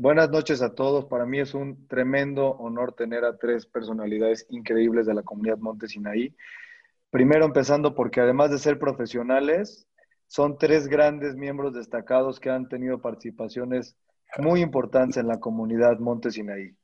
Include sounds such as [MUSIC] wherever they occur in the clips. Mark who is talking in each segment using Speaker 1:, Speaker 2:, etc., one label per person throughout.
Speaker 1: Buenas noches a todos. Para mí es un tremendo honor tener a tres personalidades increíbles de la comunidad Monte Sinaí. Primero empezando porque además de ser profesionales, son tres grandes miembros destacados que han tenido participaciones muy importantes en la comunidad Monte Sinaí.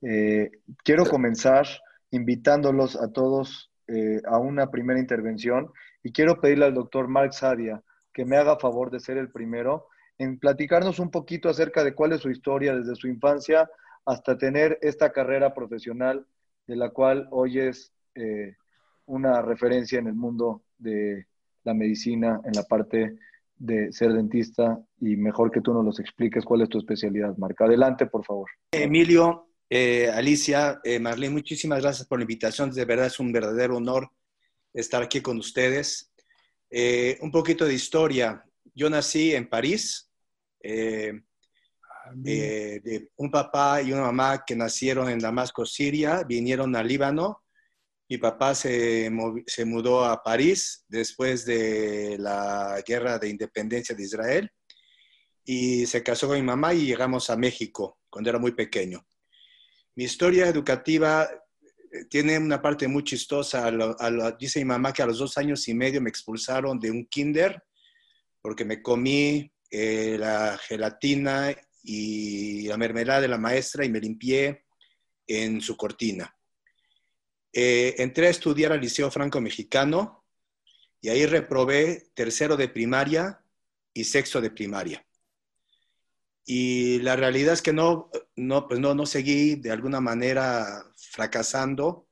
Speaker 1: Eh, quiero comenzar invitándolos a todos eh, a una primera intervención y quiero pedirle al doctor Mark Sadia que me haga favor de ser el primero en platicarnos un poquito acerca de cuál es su historia desde su infancia hasta tener esta carrera profesional de la cual hoy es eh, una referencia en el mundo de la medicina, en la parte de ser dentista y mejor que tú nos los expliques cuál es tu especialidad, Marca. Adelante, por favor.
Speaker 2: Emilio, eh, Alicia, eh, Marlene, muchísimas gracias por la invitación. De verdad es un verdadero honor estar aquí con ustedes. un poquito de historia. Yo nací en París, eh, eh, de un papá y una mamá que nacieron en Damasco, Siria, vinieron a Líbano. Mi papá se, se mudó a París después de la guerra de independencia de Israel y se casó con mi mamá y llegamos a México cuando era muy pequeño. Mi historia educativa eh, tiene una parte muy chistosa. dice mi mamá que a los dos años y medio me expulsaron de un kinder porque me comí eh, la gelatina y la mermelada de la maestra y me limpié en su cortina. Eh, entré a estudiar al Liceo Franco Mexicano y ahí reprobé tercero de primaria y sexto de primaria. Y la realidad es que no, no, pues no, no seguí de alguna manera fracasando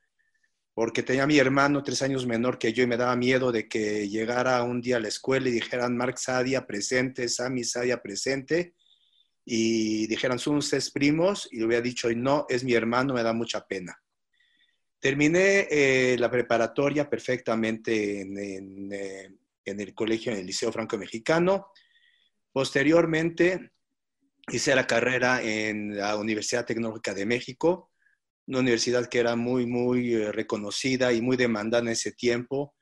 Speaker 2: porque tenía mi hermano tres años menor que yo y me daba miedo de que llegara un día a la escuela y dijeran Mark Sadia presente, Sammy Sadia presente, y dijeran son ustedes primos, y le hubiera dicho, no, es mi hermano, me da mucha pena. Terminé eh, la preparatoria perfectamente en, eh, en, el colegio, en el Liceo Franco Mexicano. Posteriormente hice la carrera en la Universidad Tecnológica de México, una universidad que era muy, muy eh, reconocida y muy demandada en ese tiempo.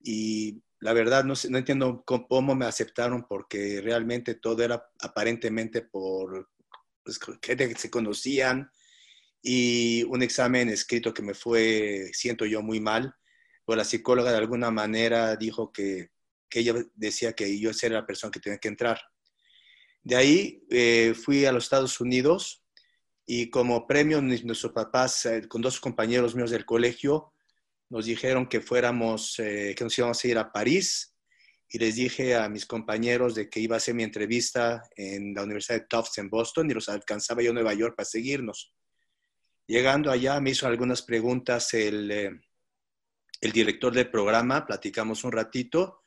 Speaker 2: Y la verdad no, no entiendo cómo, me aceptaron porque realmente todo era aparentemente por pues, gente que se conocían y un examen escrito que me fue, siento yo, muy mal. Pues la psicóloga de alguna manera dijo que, que ella decía que yo era la persona que tenía que entrar. De ahí eh, fui a los Estados Unidos y como premio nuestros papás, eh, con dos compañeros míos del colegio, nos dijeron que fuéramos, eh, que nos íbamos a ir a París y les dije a mis compañeros de que iba a hacer mi entrevista en la Universidad de Tufts en Boston y los alcanzaba yo en Nueva York para seguirnos. Llegando allá me hizo algunas preguntas el, eh, el director del programa, platicamos un ratito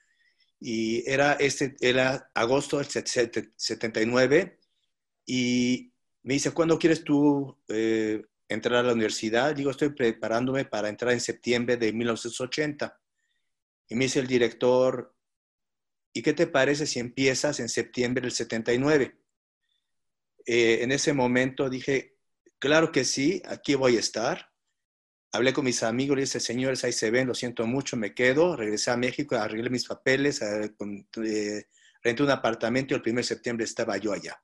Speaker 2: y era, este, era agosto del 79 y me dice, ¿cuándo quieres tú eh, entrar a la universidad? Digo, estoy preparándome para entrar en septiembre de 1980. Y me dice el director, ¿y qué te parece si empiezas en septiembre del 79? Eh, en ese momento dije, claro que sí, aquí voy a estar. Hablé con mis amigos, le dije, señores, ahí se ven, lo siento mucho, me quedo. Regresé a México, arreglé mis papeles, eh, renté un apartamento y el 1 de septiembre estaba yo allá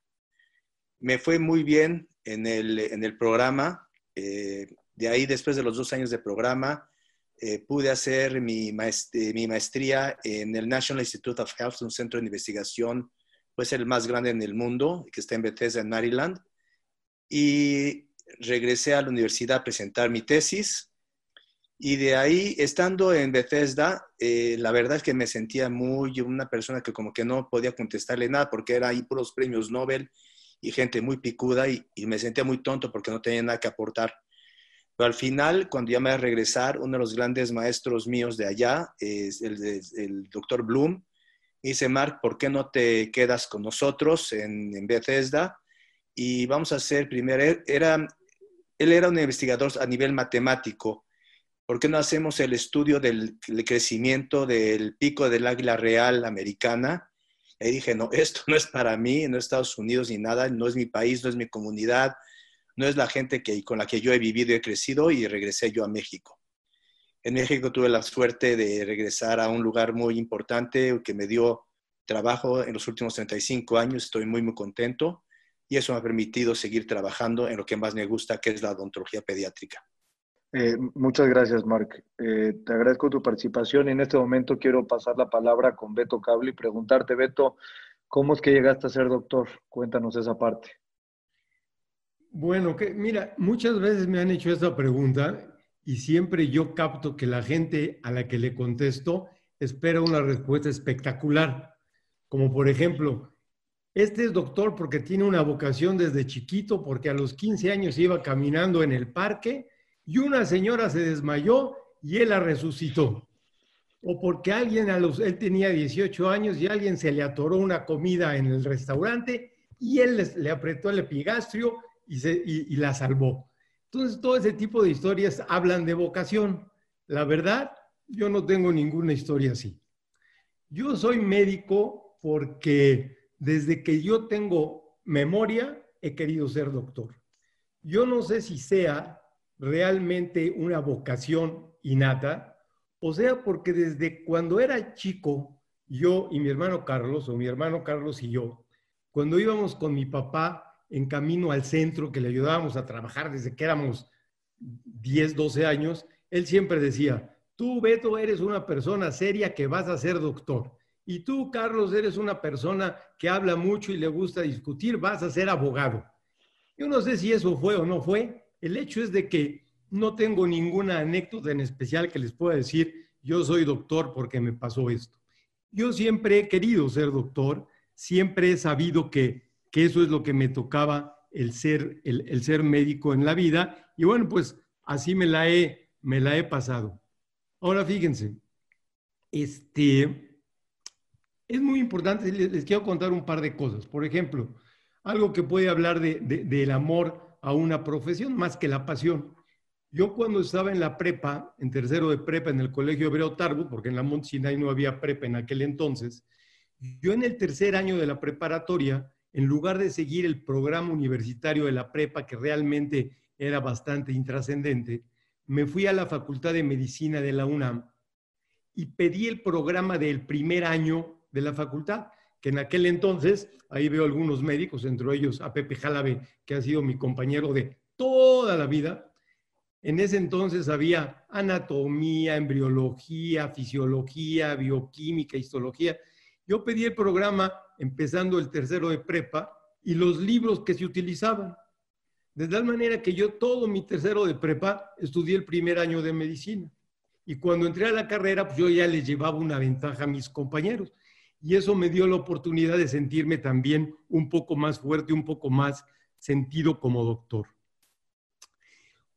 Speaker 2: me fue muy bien en el, en el programa. Eh, de ahí, después de los dos años de programa, eh, pude hacer mi, mi, maestría en el National Institute of Health, un centro de investigación, pues el más grande en el mundo, que está en Bethesda, en Maryland. Y regresé a la universidad a presentar mi tesis. Y de ahí, estando en Bethesda, eh, la verdad es que me sentía muy una persona que como que no podía contestarle nada porque era ahí puros premios Nobel y gente muy picuda y, me sentía muy tonto porque no tenía nada que aportar. Pero al final, cuando ya me voy a regresar, uno de los grandes maestros míos de allá es el, el doctor Bloom. dice, Mark, ¿por qué no te quedas con nosotros en, en Bethesda? Y vamos a hacer primero, era, él era un investigador a nivel matemático. ¿Por qué no hacemos el estudio del, del crecimiento del pico del águila real americana? Y dije, no, esto no es para mí, no es Estados Unidos ni nada, no es mi país, no es mi comunidad, no es la gente que, con la que yo he vivido y he crecido y regresé yo a México. En México tuve la suerte de regresar a un lugar muy importante que me dio trabajo en los últimos 35 años, estoy muy, muy contento. y eso me ha permitido seguir trabajando en lo que más me gusta, que es la odontología pediátrica.
Speaker 1: Eh, muchas gracias, Mark. Eh, te agradezco tu participación y en este momento quiero pasar la palabra con Beto Cable y preguntarte, Beto, ¿cómo es que llegaste a ser doctor? Cuéntanos esa parte.
Speaker 3: Bueno, que, mira, muchas veces me han hecho esta pregunta y siempre yo capto que la gente a la que le contesto espera una respuesta espectacular, como por ejemplo, este es doctor porque tiene una vocación desde chiquito, porque a los 15 años iba caminando en el parque y una señora se desmayó y él la resucitó. O porque alguien a los, él tenía 18 años y alguien se le atoró una comida en el restaurante y él le apretó el epigastrio y, y la salvó. Entonces, todo ese tipo de historias hablan de vocación. La verdad, yo no tengo ninguna historia así. Yo soy médico porque desde que yo tengo memoria he querido ser doctor. Yo no sé si sea realmente una vocación innata, o sea, porque desde cuando era chico, yo y mi hermano Carlos, o mi hermano Carlos y yo, cuando íbamos con mi papá en camino al centro, que le ayudábamos a trabajar desde que éramos 10, 12 años, él siempre decía, tú, Beto, eres una persona seria que vas a ser doctor. Y tú, Carlos, eres una persona que habla mucho y le gusta discutir, vas a ser abogado. Yo no sé si eso fue o no fue, el hecho es de que no tengo ninguna anécdota en especial que les pueda decir, yo soy doctor porque me pasó esto. Yo siempre he querido ser doctor, siempre he sabido que, eso es lo que me tocaba el ser, el, ser médico en la vida y bueno, pues así me la he, me la he pasado. Ahora fíjense, este, es muy importante, les, quiero contar un par de cosas. Por ejemplo, algo que puede hablar de, del amor a una profesión más que la pasión. Yo cuando estaba en la prepa, en tercero de prepa en el Colegio Hebreo Tarbut, porque en la Mont Sinai no había prepa en aquel entonces, yo en el tercer año de la preparatoria, en lugar de seguir el programa universitario de la prepa, que realmente era bastante intrascendente, me fui a la Facultad de Medicina de la UNAM y pedí el programa del primer año de la facultad en aquel entonces, ahí veo algunos médicos, entre ellos a Pepe Jalabe, que ha sido mi compañero de toda la vida. En ese entonces había anatomía, embriología, fisiología, bioquímica, histología. Yo pedí el programa empezando el tercero de prepa y los libros que se utilizaban. De tal manera que yo todo mi tercero de prepa estudié el primer año de medicina. Y cuando entré a la carrera, pues yo ya les llevaba una ventaja a mis compañeros y eso me dio la oportunidad de sentirme también un poco más fuerte, un poco más sentido como doctor.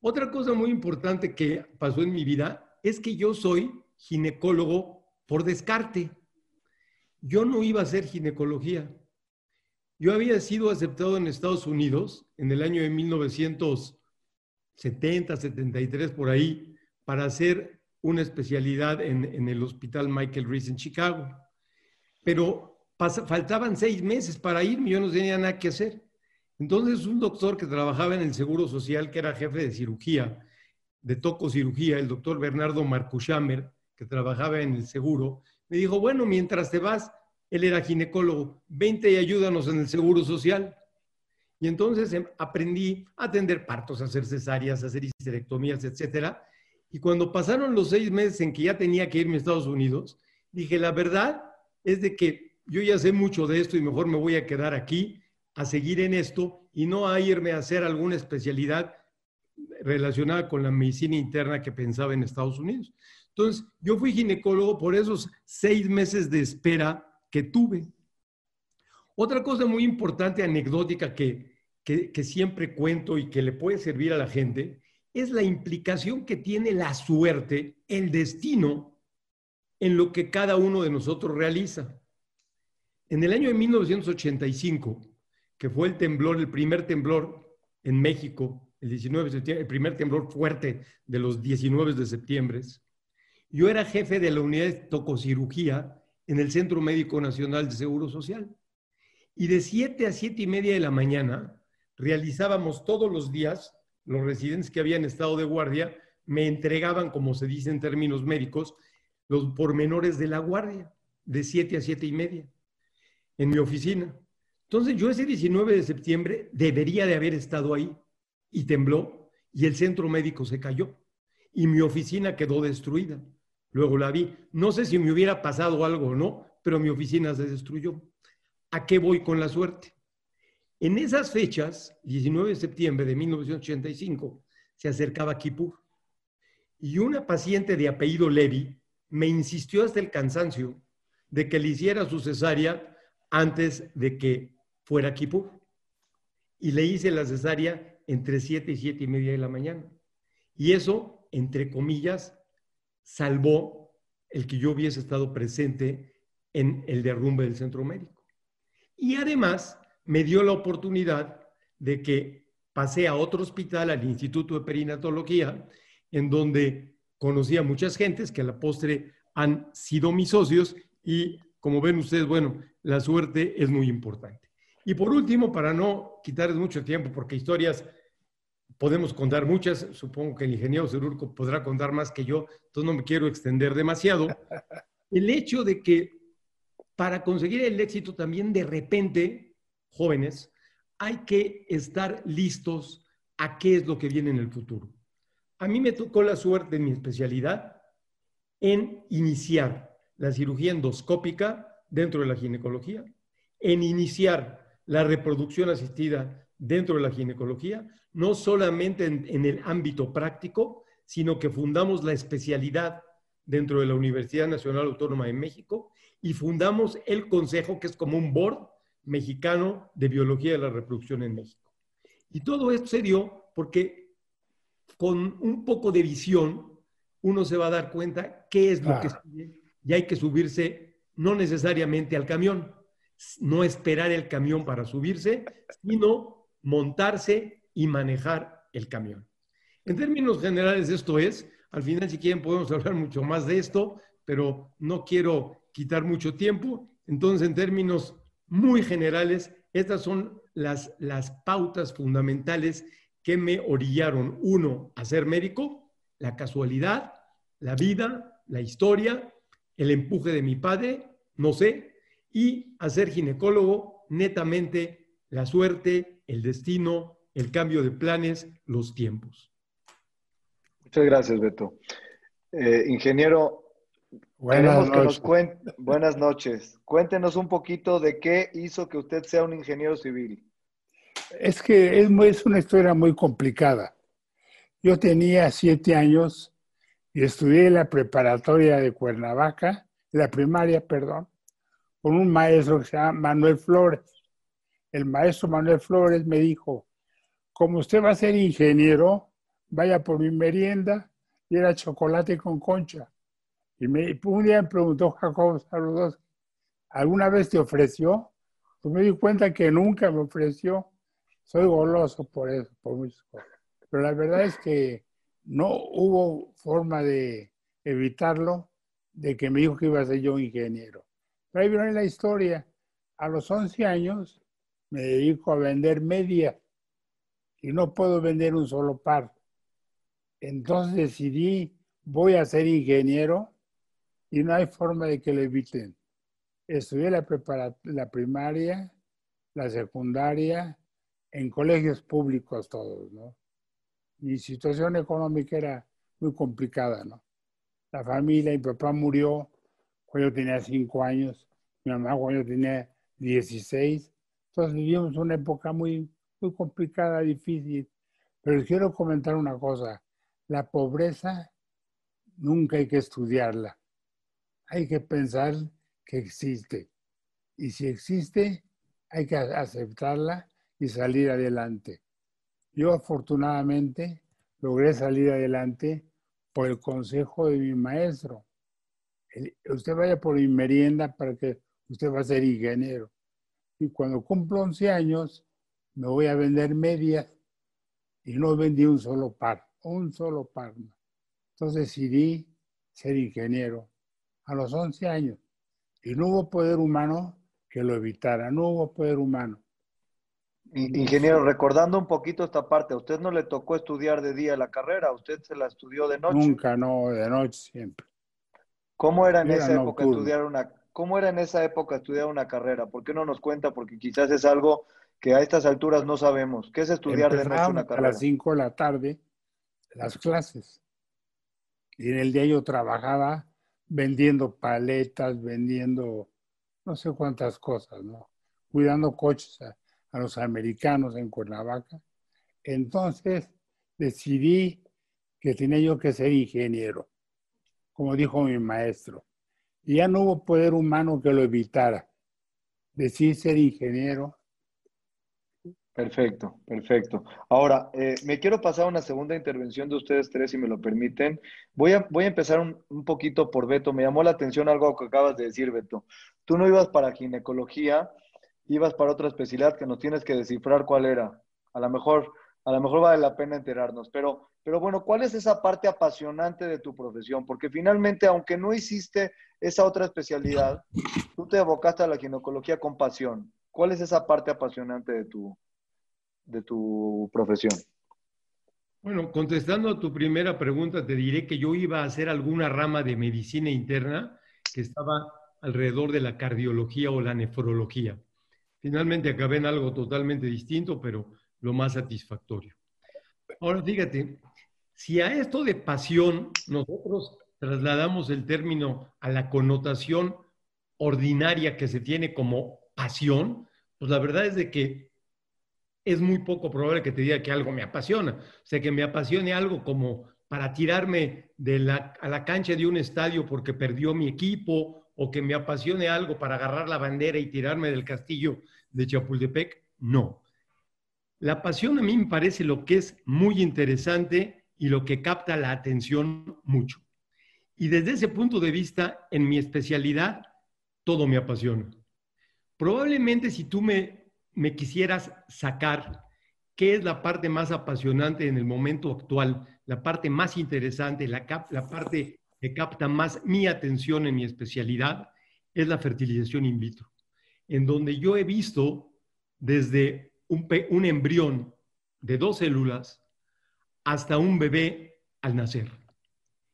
Speaker 3: Otra cosa muy importante que pasó en mi vida es que yo soy ginecólogo por descarte. Yo no iba a hacer ginecología. Yo había sido aceptado en Estados Unidos en el año de 1970, 73, por ahí, para hacer una especialidad en, en el Hospital Michael Reese en Chicago pero faltaban seis meses para irme, yo no tenía nada que hacer. Entonces un doctor que trabajaba en el Seguro Social, que era jefe de cirugía, de tococirugía, el doctor Bernardo Marcushamer, que trabajaba en el Seguro, me dijo, bueno, mientras te vas, él era ginecólogo, vente y ayúdanos en el Seguro Social. Y entonces em, aprendí a atender partos, a hacer cesáreas, a hacer histerectomías, etcétera. Y cuando pasaron los seis meses en que ya tenía que irme a Estados Unidos, dije, la verdad, es de que yo ya sé mucho de esto y mejor me voy a quedar aquí a seguir en esto y no a irme a hacer alguna especialidad relacionada con la medicina interna que pensaba en Estados Unidos. Entonces, yo fui ginecólogo por esos seis meses de espera que tuve. Otra cosa muy importante, anecdótica, que, que, que siempre cuento y que le puede servir a la gente, es la implicación que tiene la suerte, el destino en lo que cada uno de nosotros realiza. En el año de 1985, que fue el temblor, el primer temblor en México, el 19 de septiembre, el primer temblor fuerte de los 19 de septiembre, yo era jefe de la unidad de tococirugía en el Centro Médico Nacional de Seguro Social. Y de 7 a 7 y media de la mañana realizábamos todos los días, los residentes que habían estado de guardia me entregaban, como se dice en términos médicos, los pormenores de la guardia, de 7 a 7 y media, en mi oficina. Entonces yo ese 19 de septiembre debería de haber estado ahí y tembló y el centro médico se cayó y mi oficina quedó destruida. Luego la vi. No sé si me hubiera pasado algo o no, pero mi oficina se destruyó. ¿A qué voy con la suerte? En esas fechas, 19 de septiembre de 1985, se acercaba Kippur. Y una paciente de apellido Levy me insistió hasta el cansancio de que le hiciera su cesárea antes de que fuera Kippur. Y le hice la cesárea entre 7 y 7 y media de la mañana. Y eso, entre comillas, salvó el que yo hubiese estado presente en el derrumbe del centro médico. Y además me dio la oportunidad de que pasé a otro hospital, al Instituto de Perinatología, en donde conocí a muchas gentes que a la postre han sido mis socios y como ven ustedes, bueno, la suerte es muy importante. Y por último, para no quitarles mucho tiempo, porque historias podemos contar muchas, supongo que el ingeniero Cerurco podrá contar más que yo, entonces no me quiero extender demasiado. [LAUGHS] El hecho de que para conseguir el éxito también de repente jóvenes, hay que estar listos a qué es lo que viene en el futuro. A mí me tocó la suerte en mi especialidad en iniciar la cirugía endoscópica dentro de la ginecología, en iniciar la reproducción asistida dentro de la ginecología, no solamente en, en, el ámbito práctico, sino que fundamos la especialidad dentro de la Universidad Nacional Autónoma de México y fundamos el consejo, que es como un board mexicano de biología de la reproducción en México. Y todo esto se dio porque con un poco de visión uno se va a dar cuenta qué es lo que sigue y hay que subirse no necesariamente al camión, no esperar el camión para subirse, sino montarse y manejar el camión. En términos generales esto es, al final si quieren podemos [LAUGHS] hablar mucho más de esto, pero no quiero quitar mucho tiempo. Entonces, en términos muy generales, estas son las, las pautas fundamentales que me orillaron, uno, a ser médico, la casualidad, la vida, la historia, el empuje de mi padre, no sé, y a ser ginecólogo, netamente la suerte, el destino, el cambio de planes, los tiempos.
Speaker 1: Muchas gracias, Beto. Eh, ingeniero, Buenas noches. Buenas noches. Cuéntenos un poquito de qué hizo que usted sea un ingeniero civil.
Speaker 4: Es que es, una historia muy complicada. Yo tenía siete años y estudié la preparatoria de Cuernavaca, la primaria, perdón, con un maestro que se llama Manuel Flores. El maestro Manuel Flores me dijo, como usted va a ser ingeniero, vaya por mi merienda y era chocolate con concha. Y me, un día me preguntó Jacob Saludos, ¿alguna vez te ofreció? Pues me di cuenta que nunca me ofreció. Soy goloso por eso, por muchas cosas. Pero la verdad es que no hubo forma de evitarlo, de que me dijo que iba a ser yo ingeniero. Pero ahí viene la historia. A los 11 años me dedico a vender media y no puedo vender un solo par. Entonces decidí, voy a ser ingeniero y no hay forma de que lo eviten. Estudié la, la primaria, la secundaria, en colegios públicos todos, ¿no? Mi situación económica era muy complicada, ¿no? La familia, mi papá murió cuando yo tenía cinco años, mi mamá cuando yo tenía 16. Entonces vivimos una época muy, muy complicada, difícil. Pero les quiero comentar una cosa. La pobreza nunca hay que estudiarla hay que pensar que existe. Y si existe, hay que aceptarla y salir adelante. Yo afortunadamente logré salir adelante por el consejo de mi maestro. usted vaya por mi merienda para que usted va a ser ingeniero. Y cuando cumplo 11 años, me voy a vender medias y no vendí un solo par, un solo par. Entonces decidí ser ingeniero a los 11 años. Y no hubo poder humano que lo evitara, no hubo poder humano.
Speaker 1: Ingeniero, recordando un poquito esta parte, ¿a usted no le tocó estudiar de día la carrera? ¿Usted se la estudió de noche?
Speaker 4: Nunca, no, de noche siempre.
Speaker 1: ¿Cómo era en esa época estudiar una, ¿cómo era en esa época estudiar una carrera? ¿Por qué no nos cuenta? Porque quizás es algo que a estas alturas no sabemos. ¿Qué es estudiar de noche una carrera?
Speaker 4: A las 5 de la tarde las clases. Y en el día yo trabajaba vendiendo paletas, vendiendo no sé cuántas cosas, ¿no? Cuidando coches a, a los americanos en Cuernavaca. Entonces decidí que tenía yo que ser ingeniero, como dijo mi maestro. Y ya no hubo poder humano que lo evitara. Decidí ser ingeniero
Speaker 1: Perfecto, perfecto. Ahora, eh, me quiero pasar a una segunda intervención de ustedes tres, si me lo permiten. Voy a, voy a empezar un, un, poquito por Beto. Me llamó la atención algo que acabas de decir, Beto. Tú no ibas para ginecología, ibas para otra especialidad que nos tienes que descifrar cuál era. A lo mejor, a lo mejor vale la pena enterarnos. Pero, pero bueno, ¿cuál es esa parte apasionante de tu profesión? Porque finalmente, aunque no hiciste esa otra especialidad, tú te abocaste a la ginecología con pasión. ¿Cuál es esa parte apasionante de tu, de tu profesión?
Speaker 3: Bueno, contestando a tu primera pregunta, te diré que yo iba a hacer alguna rama de medicina interna que estaba alrededor de la cardiología o la nefrología. Finalmente acabé en algo totalmente distinto, pero lo más satisfactorio. Ahora, fíjate, si a esto de pasión nosotros trasladamos el término a la connotación ordinaria que se tiene como pasión, pues la verdad es de que es muy poco probable que te diga que algo me apasiona. O sea, que me apasione algo como para tirarme a la cancha de un estadio porque perdió mi equipo o que me apasione algo para agarrar la bandera y tirarme del castillo de Chapultepec. No. La pasión a mí me parece lo que es muy interesante y lo que capta la atención mucho. Y desde ese punto de vista, en mi especialidad, todo me apasiona. Probablemente si tú me me quisieras sacar qué es la parte más apasionante en el momento actual, la parte más interesante, la, la parte que capta más mi atención en mi especialidad, es la fertilización in vitro, en donde yo he visto desde un, embrión de dos células hasta un bebé al nacer.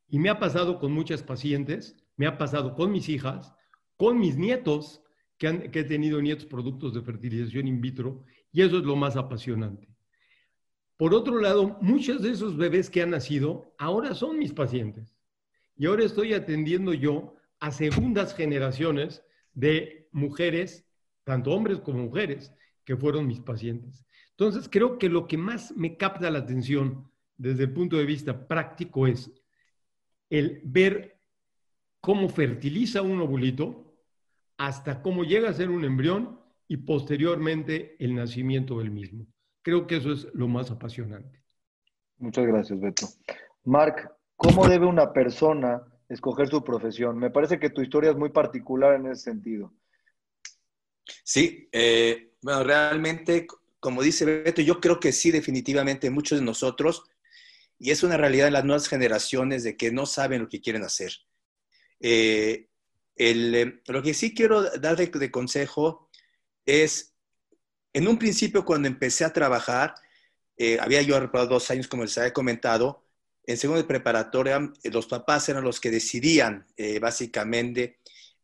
Speaker 3: Y me ha pasado con muchas pacientes, me ha pasado con mis hijas, con mis nietos, que, he tenido nietos productos de fertilización in vitro y eso es lo más apasionante. Por otro lado, muchos de esos bebés que han nacido ahora son mis pacientes y ahora estoy atendiendo yo a segundas generaciones de mujeres, tanto hombres como mujeres, que fueron mis pacientes. Entonces, creo que lo que más me capta la atención desde el punto de vista práctico es el ver cómo fertiliza un ovulito, hasta cómo llega a ser un embrión y posteriormente el nacimiento del mismo. Creo que eso es lo más apasionante.
Speaker 1: Muchas gracias, Beto. Marc, ¿cómo debe una persona escoger su profesión? Me parece que tu historia es muy particular en ese sentido.
Speaker 2: Sí, eh, bueno, realmente, como dice Beto, yo creo que sí, definitivamente muchos de nosotros, y es una realidad en las nuevas generaciones de que no saben lo que quieren hacer. Eh, eh, lo que sí quiero dar de, consejo es, en un principio cuando empecé a trabajar, había yo dos años, como les había comentado, en segundo de preparatoria, eh, los papás eran los que decidían, básicamente,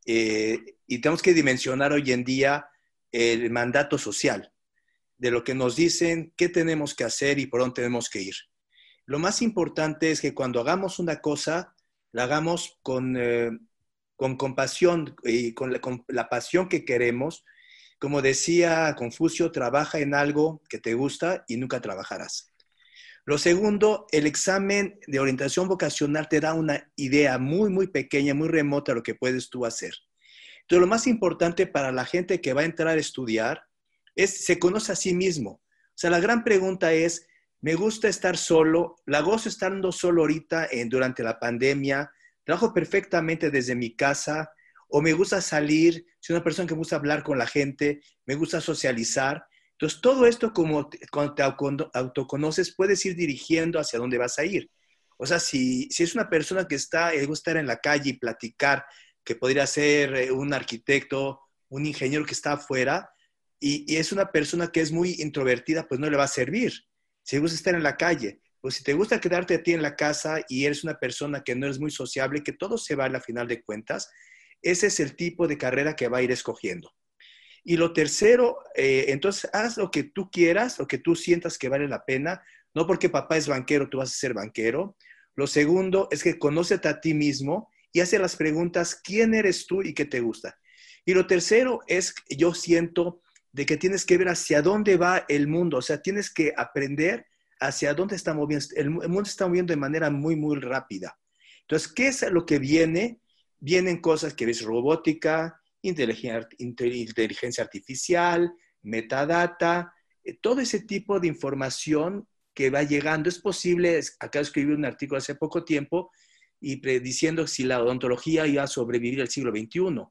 Speaker 2: y tenemos que dimensionar hoy en día el mandato social, de lo que nos dicen, qué tenemos que hacer y por dónde tenemos que ir. Lo más importante es que cuando hagamos una cosa, la hagamos con con compasión y con la, pasión que queremos. Como decía Confucio, trabaja en algo que te gusta y nunca trabajarás. Lo segundo, el examen de orientación vocacional te da una idea muy, muy pequeña, muy remota de lo que puedes tú hacer. Entonces, lo más importante para la gente que va a entrar a estudiar es, se conoce a sí mismo. O sea, la gran pregunta es, me gusta estar solo, la gozo estando solo ahorita en, durante la pandemia, trabajo perfectamente desde mi casa o me gusta salir, soy una persona que me gusta hablar con la gente, me gusta socializar. Entonces, todo esto como cuando te autoconoces, puedes ir dirigiendo hacia dónde vas a ir. O sea, si, si es una persona que está, le gusta estar en la calle y platicar, que podría ser eh, un arquitecto, un ingeniero que está afuera, y, es una persona que es muy introvertida, pues no le va a servir. Si le gusta estar en la calle, pues si te gusta quedarte a ti en la casa y eres una persona que no eres muy sociable, que todo se vale a final de cuentas, ese es el tipo de carrera que va a ir escogiendo. Y lo tercero, eh, entonces haz lo que tú quieras, lo que tú sientas que vale la pena, no porque papá es banquero, tú vas a ser banquero. Lo segundo es que conócete a ti mismo y hace las preguntas, ¿quién eres tú y qué te gusta? Y lo tercero es, yo siento de que tienes que ver hacia dónde va el mundo, o sea, tienes que aprender hacia dónde está moviendo. El, mundo está moviendo de manera muy, muy rápida. Entonces, ¿qué es lo que viene? Vienen cosas que ves robótica, inteligencia artificial, metadata, eh, todo ese tipo de información que va llegando. Es posible, acá escribí un artículo hace poco tiempo y diciendo si la odontología iba a sobrevivir al siglo XXI.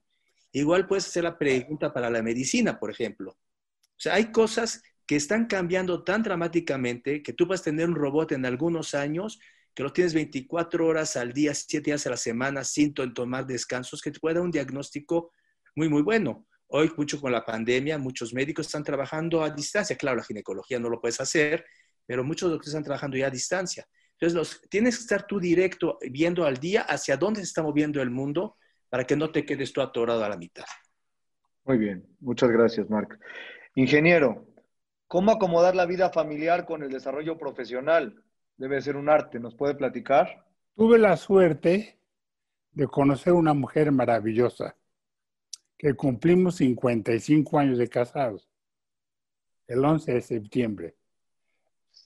Speaker 2: Igual puedes hacer la pregunta para la medicina, por ejemplo. O sea, hay cosas que están cambiando tan dramáticamente que tú vas a tener un robot en algunos años que lo tienes 24 horas al día, 7 días a la semana, sin tomar descansos, que te puede dar un diagnóstico muy, muy bueno. Hoy, mucho con la pandemia, muchos médicos están trabajando a distancia. Claro, la ginecología no lo puedes hacer, pero muchos doctores están trabajando ya a distancia. Entonces, los, tienes que estar tú directo viendo al día hacia dónde se está moviendo el mundo para que no te quedes tú atorado a la mitad.
Speaker 1: Muy bien, muchas gracias, Marc. Ingeniero, ¿Cómo acomodar la vida familiar con el desarrollo profesional? Debe ser un arte, ¿nos puede platicar?
Speaker 4: Tuve la suerte de conocer una mujer maravillosa, que cumplimos 55 años de casados, el 11 de septiembre.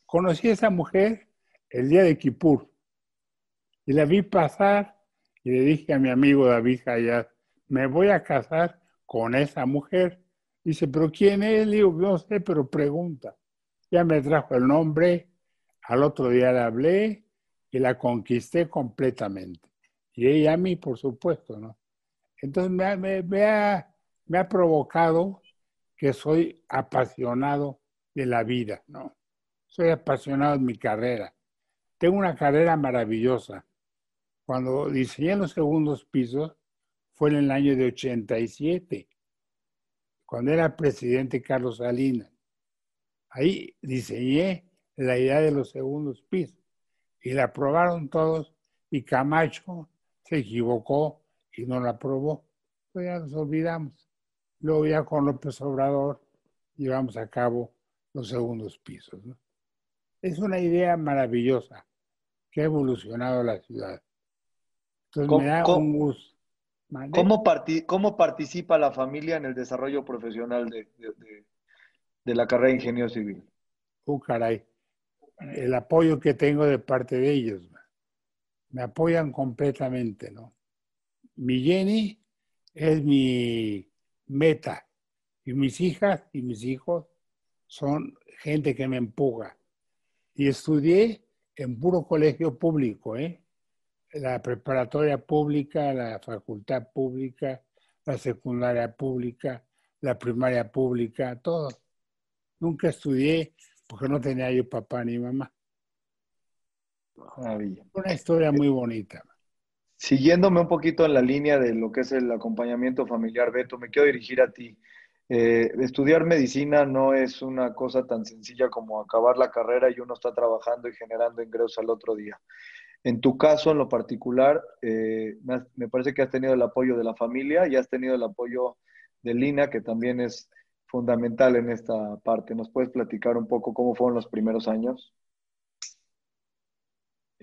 Speaker 4: Conocí a esa mujer el día de Kippur y la vi pasar y le dije a mi amigo David Hayat, me voy a casar con esa mujer. Dice, pero ¿quién es? Le digo, no sé, pero pregunta. Ya me trajo el nombre, al otro día le hablé y la conquisté completamente. Y ella a mí, por supuesto, ¿no? Entonces me, me, ha, me ha provocado que soy apasionado de la vida, ¿no? Soy apasionado de mi carrera. Tengo una carrera maravillosa. Cuando diseñé los segundos pisos fue en el año de 87 cuando era presidente Carlos Salinas. Ahí diseñé la idea de los segundos pisos y la aprobaron todos y Camacho se equivocó y no la aprobó. Pues ya nos olvidamos. Luego ya con López Obrador llevamos a cabo los segundos pisos. Es una idea maravillosa que ha evolucionado la ciudad.
Speaker 1: Entonces me da un gusto. ¿Cómo, ¿Cómo, participa la familia en el desarrollo profesional de, de, la carrera de ingenio civil?
Speaker 4: Oh, caray. El apoyo que tengo de parte de ellos. Me apoyan completamente, ¿no? Mi Jenny es mi meta. Y mis hijas y mis hijos son gente que me empuja. Y estudié en puro colegio público, ¿eh? la preparatoria pública, la facultad pública, la secundaria pública, la primaria pública, todo. Nunca estudié porque no tenía yo papá ni mamá. Una historia muy bonita.
Speaker 1: Siguiéndome un poquito en la línea de lo que es el acompañamiento familiar, Beto, me quiero dirigir a ti. Eh, estudiar medicina no es una cosa tan sencilla como acabar la carrera y uno está trabajando y generando ingresos al otro día. En tu caso, en lo particular, eh, me parece que has tenido el apoyo de la familia y has tenido el apoyo de Lina, que también es fundamental en esta parte. ¿Nos puedes platicar un poco cómo fueron los primeros años?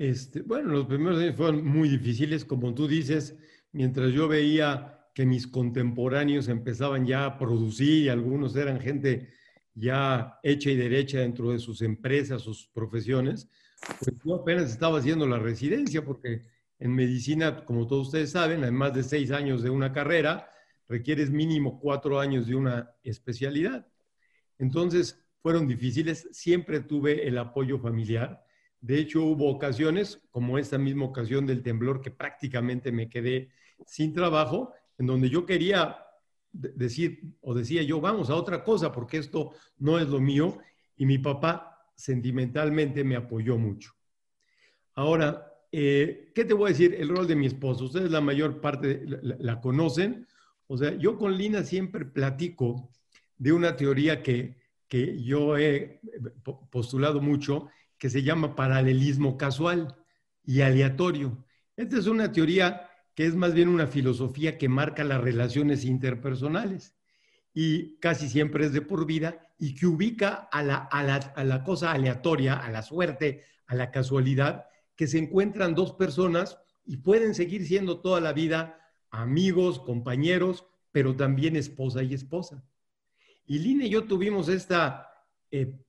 Speaker 3: Este, bueno, los primeros años fueron muy difíciles, como tú dices, mientras yo veía que mis contemporáneos empezaban ya a producir y algunos eran gente ya hecha y derecha dentro de sus empresas, sus profesiones, pues yo apenas estaba haciendo la residencia porque en medicina, como todos ustedes saben, además de seis años de una carrera, requieres mínimo cuatro años de una especialidad. Entonces, fueron difíciles, siempre tuve el apoyo familiar. De hecho, hubo ocasiones, como esta misma ocasión del temblor, que prácticamente me quedé sin trabajo, en donde yo quería decir, o decía yo, vamos a otra cosa, porque esto no es lo mío, y mi papá sentimentalmente me apoyó mucho. Ahora, eh, ¿qué te voy a decir? El rol de mi esposo. Ustedes la mayor parte la, conocen. O sea, yo con Lina siempre platico de una teoría que, que yo he postulado mucho, que se llama paralelismo casual y aleatorio. Esta es una teoría que es más bien una filosofía que marca las relaciones interpersonales y casi siempre es de por vida y que ubica a la, a la, cosa aleatoria, a la suerte, a la casualidad, que se encuentran dos personas y pueden seguir siendo toda la vida amigos, compañeros, pero también esposa y esposa. Y Lina y yo tuvimos este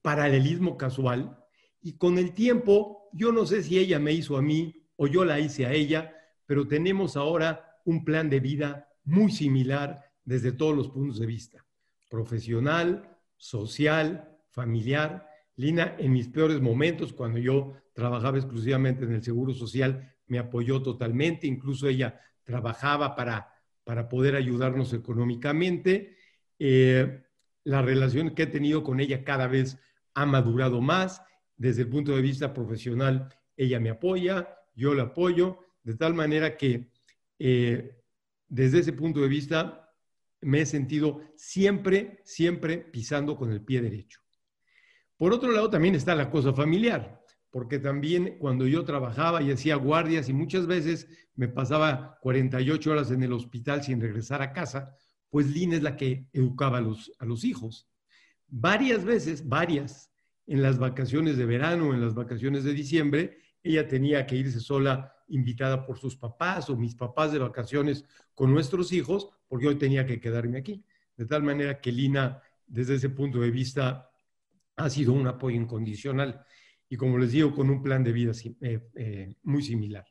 Speaker 3: paralelismo casual y con el tiempo, yo no sé si ella me hizo a mí o yo la hice a ella, pero tenemos ahora un plan de vida muy similar desde todos los puntos de vista, profesional, social, familiar. Lina, en mis peores momentos, cuando yo trabajaba exclusivamente en el Seguro Social, me apoyó totalmente, incluso ella trabajaba para, para poder ayudarnos económicamente. Eh, la relación que he tenido con ella cada vez ha madurado más. Desde el punto de vista profesional, ella me apoya, yo la apoyo, de tal manera que eh, desde ese punto de vista me he sentido siempre, siempre pisando con el pie derecho. Por otro lado, también está la cosa familiar, porque también cuando yo trabajaba y hacía guardias y muchas veces me pasaba 48 horas en el hospital sin regresar a casa, pues Lina es la que educaba a los hijos. Varias veces, varias, en las vacaciones de verano, en las vacaciones de diciembre, ella tenía que irse sola, invitada por sus papás o mis papás de vacaciones con nuestros hijos, porque yo tenía que quedarme aquí. De tal manera que Lina, desde ese punto de vista, ha sido un apoyo incondicional y, como les digo, con un plan de vida eh, eh, muy similar.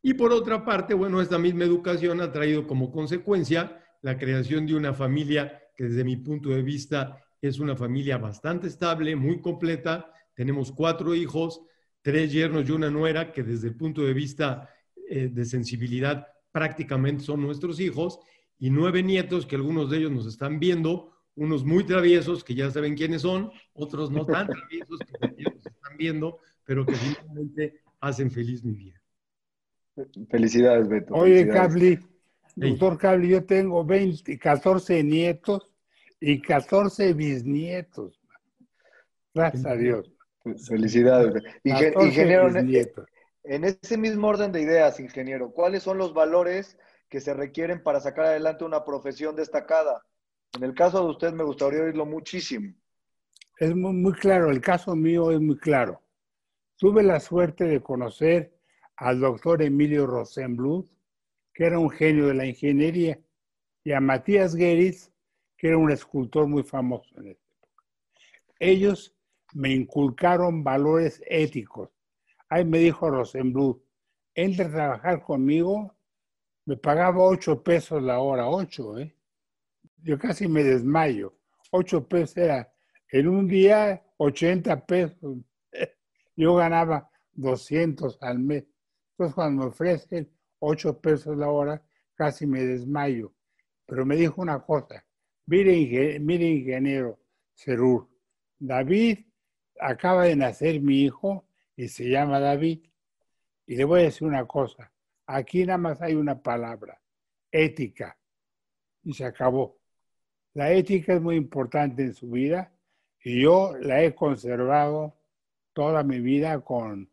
Speaker 3: Y por otra parte, bueno, esta misma educación ha traído como consecuencia la creación de una familia que desde mi punto de vista es una familia bastante estable, muy completa. Tenemos cuatro hijos, tres yernos y una nuera que desde el punto de vista eh, de sensibilidad prácticamente son nuestros hijos y nueve nietos que algunos de ellos nos están viendo, unos muy traviesos que ya saben quiénes son, otros no tan traviesos que nos están viendo, pero que finalmente hacen feliz mi vida.
Speaker 1: Felicidades, Beto.
Speaker 4: Oye, Cabli, doctor Cabli, yo tengo 20, 14 nietos y 14 bisnietos. Gracias a Dios.
Speaker 1: Felicidades. ingeniero, en ese mismo orden de ideas, ingeniero, ¿cuáles son los valores que se requieren para sacar adelante una profesión destacada? En el caso de usted me gustaría oírlo muchísimo.
Speaker 4: Es muy, claro, el caso mío es muy claro. Tuve la suerte de conocer al doctor Emilio Rosenbluth, que era un genio de la ingeniería, y a Matías Geritz, que era un escultor muy famoso en esta época. Ellos me inculcaron valores éticos. Ahí me dijo Rosenbluth, entra a trabajar conmigo, me pagaba ocho pesos la hora, ocho, ¿eh? Yo casi me desmayo. Ocho pesos era, en un día, 80 pesos. [LAUGHS] Yo ganaba 200 al mes. Entonces, cuando me ofrecen ocho pesos la hora, casi me desmayo. Pero me dijo una cosa, mire, mire ingeniero Cerur, David acaba de nacer mi hijo y se llama David. Y le voy a decir una cosa, aquí nada más hay una palabra, ética. Y se acabó. La ética es muy importante en su vida y yo la he conservado toda mi vida con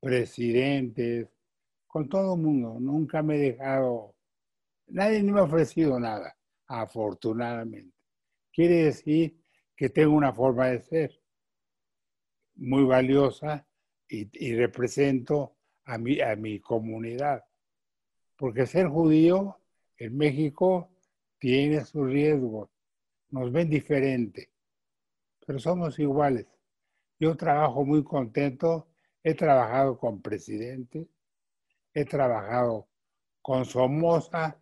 Speaker 4: presidentes, con todo el mundo. Nunca me he dejado, nadie me ha ofrecido nada, afortunadamente. Quiere decir que tengo una forma de ser muy valiosa y, represento a mi, a mi comunidad. Porque ser judío en México tiene sus riesgos, nos ven diferente, pero somos iguales. Yo trabajo muy contento, he trabajado con presidentes, he trabajado con Somoza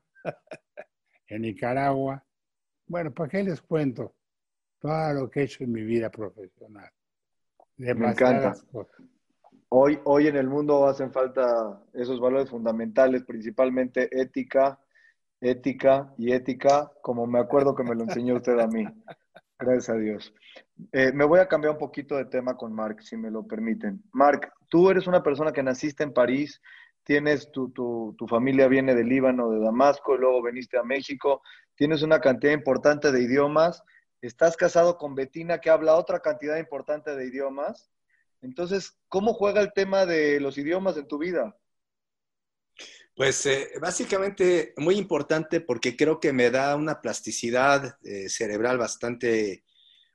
Speaker 4: en Nicaragua. Bueno, ¿para qué les cuento todo lo que he hecho en mi vida profesional?
Speaker 1: Me encanta. Hoy, hoy en el mundo hacen falta esos valores fundamentales, principalmente ética, ética y ética, como me acuerdo que me lo enseñó usted a mí. Gracias a Dios. Eh, me voy a cambiar un poquito de tema con Mark, si me lo permiten. Mark, tú eres una persona que naciste en París, tienes tu, tu, tu familia viene del Líbano, de Damasco, luego viniste a México, tienes una cantidad importante de idiomas estás casado con Betina que habla otra cantidad importante de idiomas. Entonces, ¿cómo juega el tema de los idiomas en tu vida?
Speaker 2: Pues eh, básicamente muy importante porque creo que me da una plasticidad eh, cerebral bastante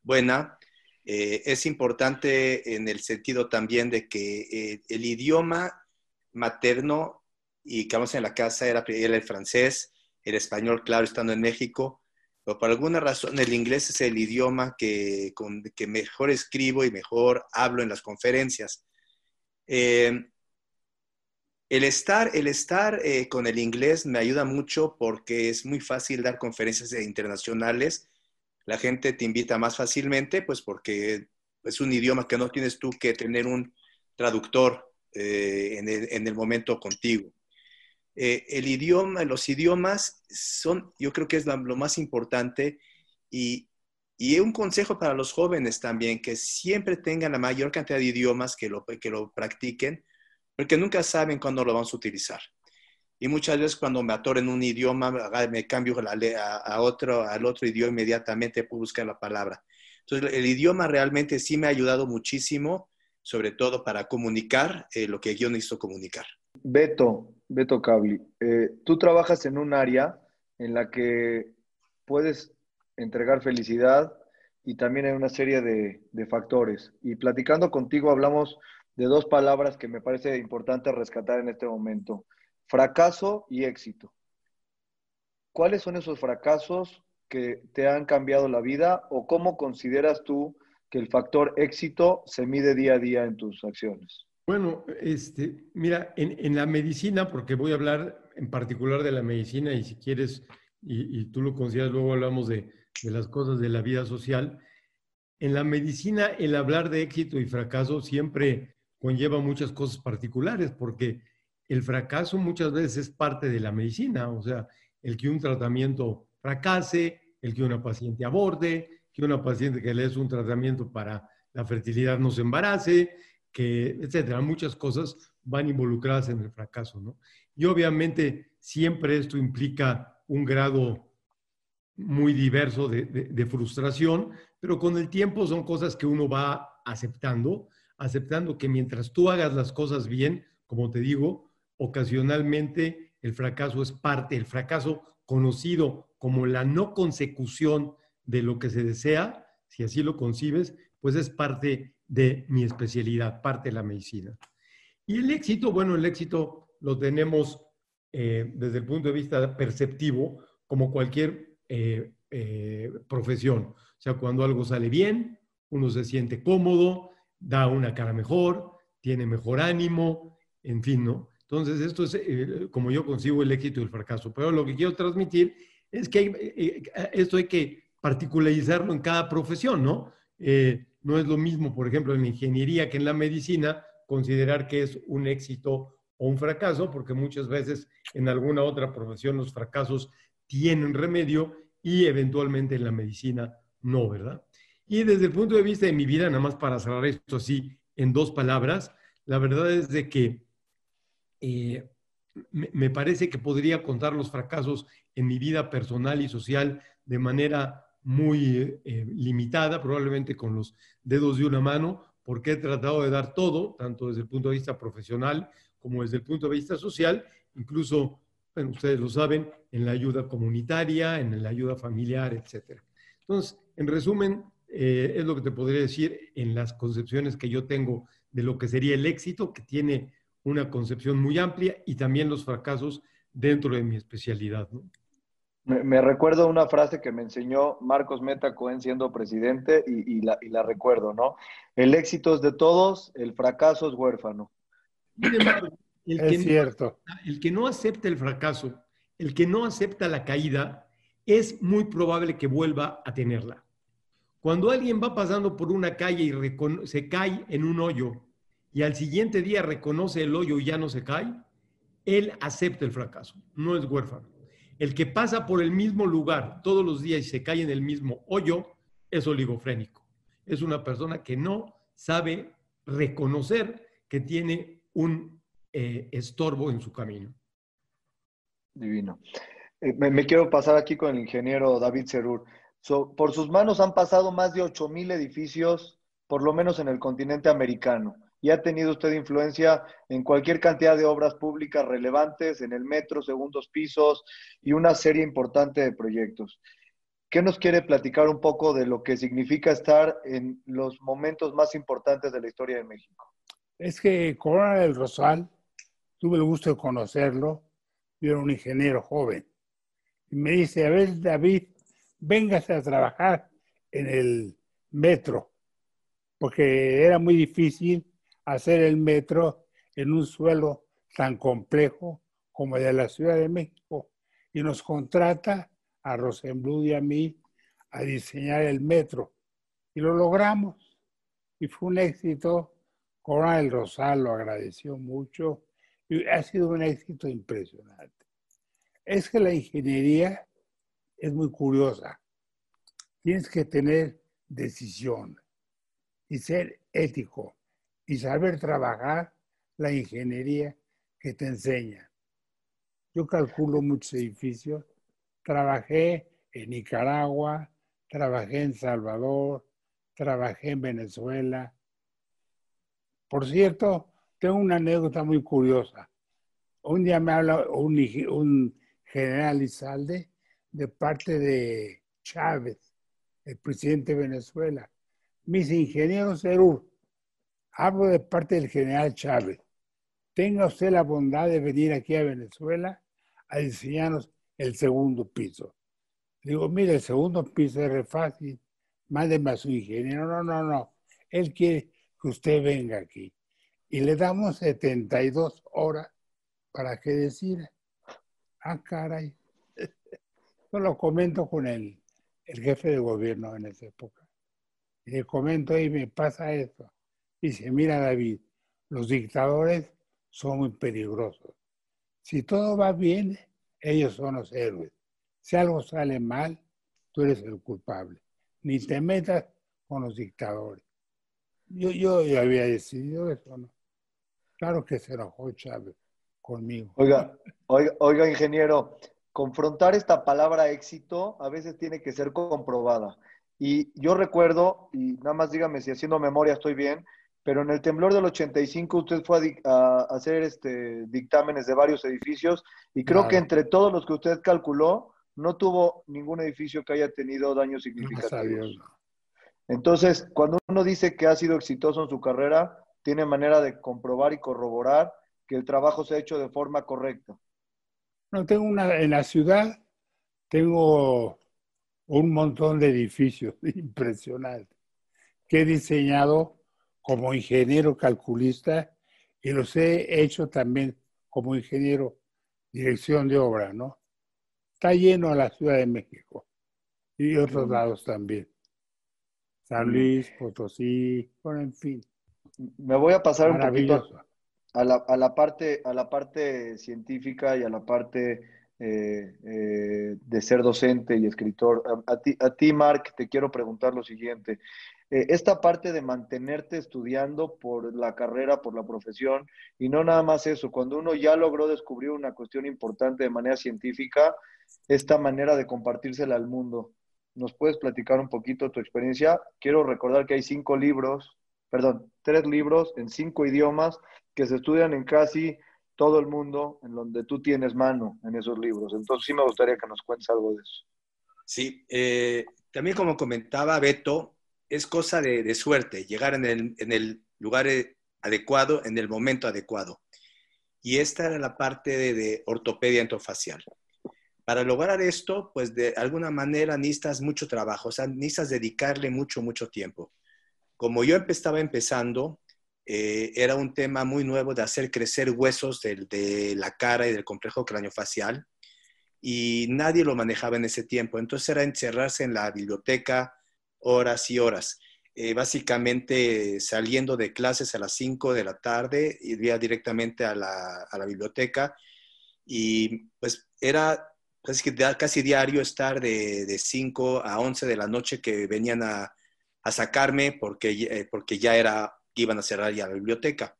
Speaker 2: buena. Eh, es importante en el sentido también de que el idioma materno y que vamos en la casa era, era, el francés, el español, claro, estando en México, pero por alguna razón el inglés es el idioma que, con, que mejor escribo y mejor hablo en las conferencias. Eh, el estar, el estar eh, con el inglés me ayuda mucho porque es muy fácil dar conferencias internacionales. La gente te invita más fácilmente, pues porque es un idioma que no tienes tú que tener un traductor eh, en, el, momento contigo. el idioma, los idiomas son, yo creo que es lo, más importante y, y, un consejo para los jóvenes también, que siempre tengan la mayor cantidad de idiomas que lo, que lo practiquen, porque nunca saben cuándo lo vamos a utilizar. Y muchas veces cuando me atoro en un idioma, me cambio a, otro, al otro idioma inmediatamente puedo buscar la palabra. Entonces, el idioma realmente sí me ha ayudado muchísimo, sobre todo para comunicar eh, lo que yo necesito comunicar.
Speaker 1: Beto, Beto Cabli, eh, tú trabajas en un área en la que puedes entregar felicidad y también hay una serie de, de factores. Y platicando contigo hablamos de dos palabras que me parece importante rescatar en este momento. Fracaso y éxito. ¿Cuáles son esos fracasos que te han cambiado la vida o cómo consideras tú que el factor éxito se mide día a día en tus acciones?
Speaker 3: Bueno, este, mira, en, la medicina, porque voy a hablar en particular de la medicina y si quieres, y, tú lo consideras, luego hablamos de, de las cosas de la vida social. En la medicina, el hablar de éxito y fracaso siempre conlleva muchas cosas particulares, porque el fracaso muchas veces es parte de la medicina, o sea, el que un tratamiento fracase, el que una paciente aborde, que una paciente que le es un tratamiento para la fertilidad no se embarace, que, etcétera, muchas cosas van involucradas en el fracaso, ¿no? Y obviamente siempre esto implica un grado muy diverso de, de frustración, pero con el tiempo son cosas que uno va aceptando aceptando que mientras tú hagas las cosas bien, como te digo, ocasionalmente el fracaso es parte, el fracaso conocido como la no consecución de lo que se desea, si así lo concibes, pues es parte de mi especialidad, parte de la medicina. Y el éxito, bueno, el éxito lo tenemos eh, desde el punto de vista perceptivo, como cualquier eh, eh, profesión. O sea, cuando algo sale bien, uno se siente cómodo, da una cara mejor, tiene mejor ánimo, en fin, ¿no? Entonces, esto es como yo consigo el éxito y el fracaso. Pero lo que quiero transmitir es que esto hay que particularizarlo en cada profesión, ¿no? no es lo mismo, por ejemplo, en la ingeniería que en la medicina, considerar que es un éxito o un fracaso, porque muchas veces en alguna otra profesión los fracasos tienen remedio y eventualmente en la medicina no, ¿verdad? Y desde el punto de vista de mi vida, nada más para cerrar esto así en dos palabras, la verdad es de que eh, me, parece que podría contar los fracasos en mi vida personal y social de manera muy eh, limitada, probablemente con los dedos de una mano, porque he tratado de dar todo, tanto desde el punto de vista profesional como desde el punto de vista social, incluso, bueno, ustedes lo saben, en la ayuda comunitaria, en la ayuda familiar, etc. Entonces, en resumen, eh, es lo que te podría decir en las concepciones que yo tengo de lo que sería el éxito, que tiene una concepción muy amplia y también los fracasos dentro de mi especialidad.
Speaker 1: Me, recuerdo una frase que me enseñó Marcos Meta Cohen siendo presidente y, la, y, la, recuerdo, ¿no? El éxito es de todos, el fracaso es huérfano.
Speaker 3: es cierto. el que no acepta el fracaso, el que no acepta la caída, es muy probable que vuelva a tenerla. Cuando alguien va pasando por una calle y se cae en un hoyo y al siguiente día reconoce el hoyo y ya no se cae, él acepta el fracaso, no es huérfano. El que pasa por el mismo lugar todos los días y se cae en el mismo hoyo es oligofrénico. Es una persona que no sabe reconocer que tiene un eh, estorbo en su camino.
Speaker 1: Divino. Eh, me, quiero pasar aquí con el ingeniero David Cerur por sus manos han pasado más de 8.000 edificios, por lo menos en el continente americano. Y ha tenido usted influencia en cualquier cantidad de obras públicas relevantes, en el metro, segundos pisos y una serie importante de proyectos. ¿Qué nos quiere platicar un poco de lo que significa estar en los momentos más importantes de la historia de México?
Speaker 4: Es que Corona del Rosal, tuve el gusto de conocerlo, yo era un ingeniero joven, y me dice, a ver, David, véngase a trabajar en el metro, porque era muy difícil hacer el metro en un suelo tan complejo como el de la Ciudad de México. Y nos contrata a Rosenblum y a mí a diseñar el metro. Y lo logramos. Y fue un éxito. Corona del Rosal lo agradeció mucho. Y ha sido un éxito impresionante. Es que la ingeniería es muy curiosa. Tienes que tener decisión y ser ético y saber trabajar la ingeniería que te enseña. Yo calculo muchos edificios. Trabajé en Nicaragua, trabajé en Salvador, trabajé en Venezuela. Por cierto, tengo una anécdota muy curiosa. Un día me habla un, general Izalde de parte de Chávez, el presidente de Venezuela. Mis ingenieros Cerur, hablo de parte del general Chávez. Tenga usted la bondad de venir aquí a Venezuela a diseñarnos el segundo piso. Digo, mire, el segundo piso es re fácil. Mándeme a su ingeniero. No, no, no. Él quiere que usted venga aquí. Y le damos 72 horas para que decida. Ah, caray. [LAUGHS] Yo lo comento con el, el jefe de gobierno en esa época. Y le comento, y me pasa esto. Dice, mira David, los dictadores son muy peligrosos. Si todo va bien, ellos son los héroes. Si algo sale mal, tú eres el culpable. Ni te metas con los dictadores. Yo, yo, yo había decidido eso, ¿no? Claro que se enojó Chávez conmigo.
Speaker 1: Oiga, oiga, oiga, ingeniero, confrontar esta palabra éxito a veces tiene que ser comprobada. Y yo recuerdo, y nada más dígame si haciendo memoria estoy bien, pero en el temblor del 85 usted fue a, hacer este, dictámenes de varios edificios y creo que entre todos los que usted calculó, no tuvo ningún edificio que haya tenido daños significativos. Entonces, cuando uno dice que ha sido exitoso en su carrera, tiene manera de comprobar y corroborar que el trabajo se ha hecho de forma correcta.
Speaker 4: No, tengo una, en la ciudad tengo un montón de edificios [LAUGHS] impresionantes que he diseñado como ingeniero calculista y los he hecho también como ingeniero dirección de obra, ¿no? Está lleno a la Ciudad de México y otros lados también. San Luis, Potosí, bueno, en fin.
Speaker 1: Me voy a pasar un poquito a la, a la, parte, a la parte científica y a la parte eh, eh, de ser docente y escritor. A, ti, a ti, Mark, te quiero preguntar lo siguiente. Eh, esta parte de mantenerte estudiando por la carrera, por la profesión, y no nada más eso, cuando uno ya logró descubrir una cuestión importante de manera científica, esta manera de compartírsela al mundo. ¿Nos puedes platicar un poquito tu experiencia? Quiero recordar que hay cinco libros, perdón, tres libros en cinco idiomas que se estudian en casi todo el mundo en donde tú tienes mano en esos libros. Entonces sí me gustaría que nos cuentes algo de eso.
Speaker 2: Sí, eh, también como comentaba Beto, es cosa de, suerte llegar en el, lugar eh, adecuado, en el momento adecuado. Y esta era la parte de, de ortopedia entofacial. Para lograr esto, pues de alguna manera necesitas mucho trabajo, o sea, necesitas dedicarle mucho, mucho tiempo. Como yo estaba empezando, eh, era un tema muy nuevo de hacer crecer huesos de, la cara y del complejo craneofacial y nadie lo manejaba en ese tiempo. Entonces era encerrarse en la biblioteca horas y horas. Eh, básicamente saliendo de clases a las 5 de la tarde, iría directamente a la, biblioteca y pues era casi, casi diario estar de, 5 a 11 de la noche que venían a, sacarme porque, eh, porque ya era iban a cerrar ya la biblioteca.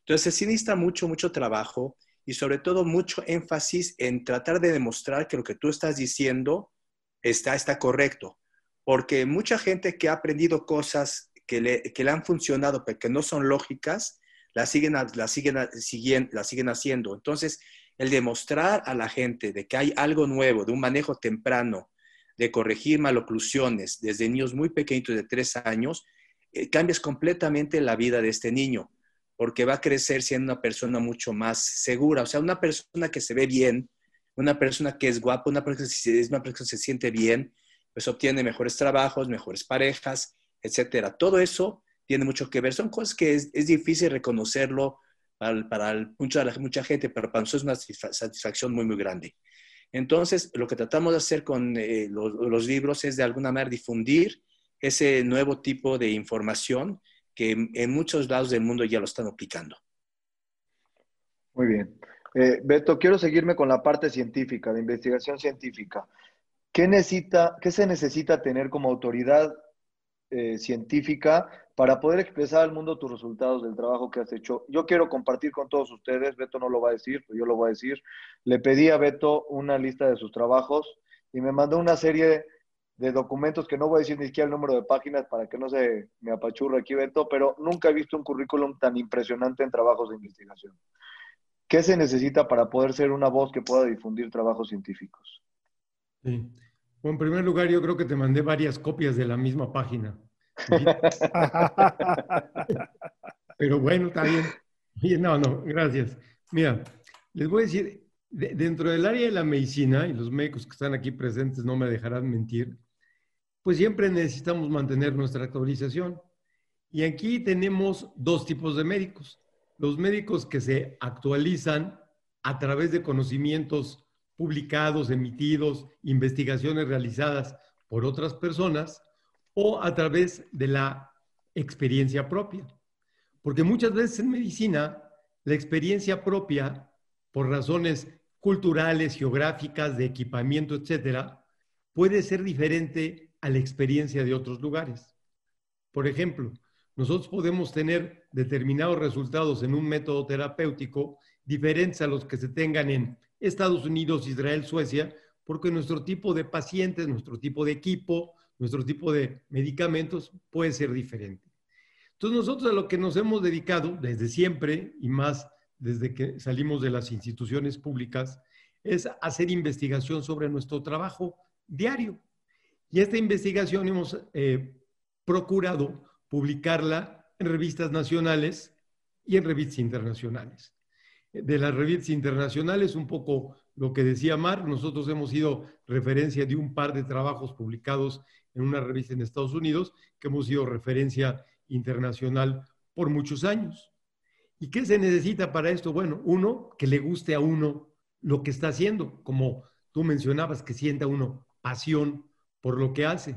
Speaker 2: Entonces, sí necesita mucho, mucho trabajo y sobre todo mucho énfasis en tratar de demostrar que lo que tú estás diciendo está, está correcto. Porque mucha gente que ha aprendido cosas que, le, que le han funcionado, pero que no son lógicas, las siguen, la siguen, siguen, la siguen haciendo. Entonces, el demostrar a la gente de que hay algo nuevo, de un manejo temprano, de corregir maloclusiones desde niños muy pequeñitos de tres años, eh, cambias completamente la vida de este niño, porque va a crecer siendo una persona mucho más segura, o sea, una persona que se ve bien, una persona que es guapa, una persona que es una persona que se siente bien, pues obtiene mejores trabajos, mejores parejas, etcétera. Todo eso tiene mucho que ver. Son cosas que es, difícil reconocerlo para, mucha, mucha gente, pero para nosotros es una satisfacción muy, muy grande. Entonces, lo que tratamos de hacer con eh, los, libros es de alguna manera difundir ese nuevo tipo de información que en muchos lados del mundo ya lo están aplicando.
Speaker 1: Muy bien. Eh, Beto, quiero seguirme con la parte científica, de investigación científica. ¿Qué, necesita, qué se necesita tener como autoridad eh, científica para poder expresar al mundo tus resultados del trabajo que has hecho? Yo quiero compartir con todos ustedes, Beto no lo va a decir, yo lo voy a decir. Le pedí a Beto una lista de sus trabajos y me mandó una serie de documentos que no voy a decir ni siquiera el número de páginas para que no se me apachurre aquí, Beto, pero nunca he visto un currículum tan impresionante en trabajos de investigación. ¿Qué se necesita para poder ser una voz que pueda difundir trabajos científicos?
Speaker 3: Sí. Bueno, en primer lugar, yo creo que te mandé varias copias de la misma página. [LAUGHS] Pero bueno, está bien. No, no, gracias. Mira, les voy a decir, dentro del área de la medicina, y los médicos que están aquí presentes no me dejarán mentir, pues siempre necesitamos mantener nuestra actualización. Y aquí tenemos dos tipos de médicos los médicos que se actualizan a través de conocimientos publicados, emitidos, investigaciones realizadas por otras personas o a través de la experiencia propia. Porque muchas veces en medicina la experiencia propia, por razones culturales, geográficas, de equipamiento, etcétera, puede ser diferente a la experiencia de otros lugares. Por ejemplo, nosotros podemos tener determinados resultados en un método terapéutico diferentes a los que se tengan en Estados Unidos, Israel, Suecia, porque nuestro tipo de pacientes, nuestro tipo de equipo, nuestro tipo de medicamentos puede ser diferente. Entonces nosotros a lo que nos hemos dedicado desde siempre y más desde que salimos de las instituciones públicas es hacer investigación sobre nuestro trabajo diario. Y esta investigación hemos eh, procurado publicarla en revistas nacionales y en revistas internacionales. De las revistas internacionales, un poco lo que decía Mar, nosotros hemos sido referencia de un par de trabajos publicados en una revista en Estados Unidos, que hemos sido referencia internacional por muchos años. ¿Y qué se necesita para esto? Bueno, uno, que le guste a uno lo que está haciendo, como tú mencionabas, que sienta uno pasión por lo que hace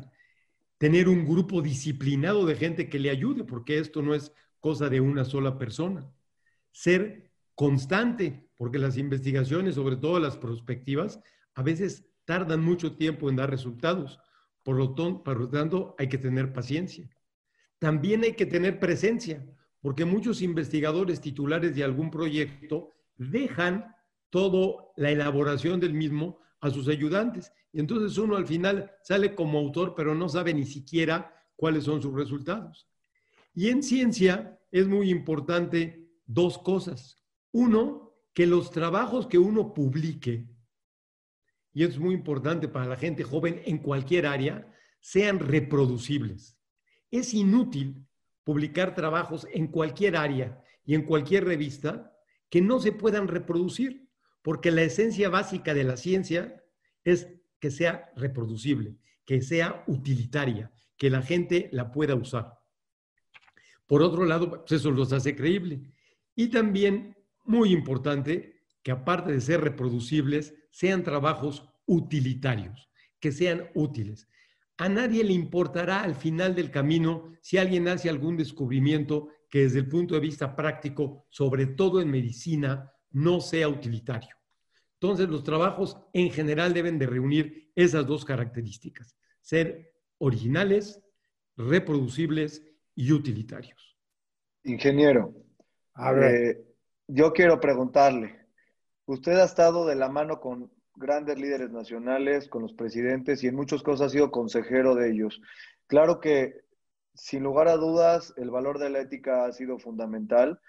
Speaker 3: tener un grupo disciplinado de gente que le ayude, porque esto no es cosa de una sola persona. Ser constante, porque las investigaciones, sobre todo las prospectivas, a veces tardan mucho tiempo en dar resultados. Por lo, tanto, hay que tener paciencia. También hay que tener presencia, porque muchos investigadores titulares de algún proyecto dejan toda la elaboración del mismo a sus ayudantes. Y entonces uno al final sale como autor, pero no sabe ni siquiera cuáles son sus resultados. Y en ciencia es muy importante dos cosas. Uno, que los trabajos que uno publique, y es muy importante para la gente joven en cualquier área, sean reproducibles. Es inútil publicar trabajos en cualquier área y en cualquier revista que no se puedan reproducir porque la esencia básica de la ciencia es que sea reproducible, que sea utilitaria, que la gente la pueda usar. Por otro lado, pues eso los hace creíble. Y también, muy importante, que aparte de ser reproducibles, sean trabajos utilitarios, que sean útiles. A nadie le importará al final del camino si alguien hace algún descubrimiento que desde el punto de vista práctico, sobre todo en medicina, no sea utilitario. Entonces, los trabajos en general deben de reunir esas dos características, ser originales, reproducibles y utilitarios.
Speaker 1: Ingeniero, a ver. Yo quiero preguntarle, usted ha estado de la mano con grandes líderes nacionales, con los presidentes y en muchas cosas ha sido consejero de ellos. Claro que sin lugar a dudas, el valor de la ética ha sido fundamental,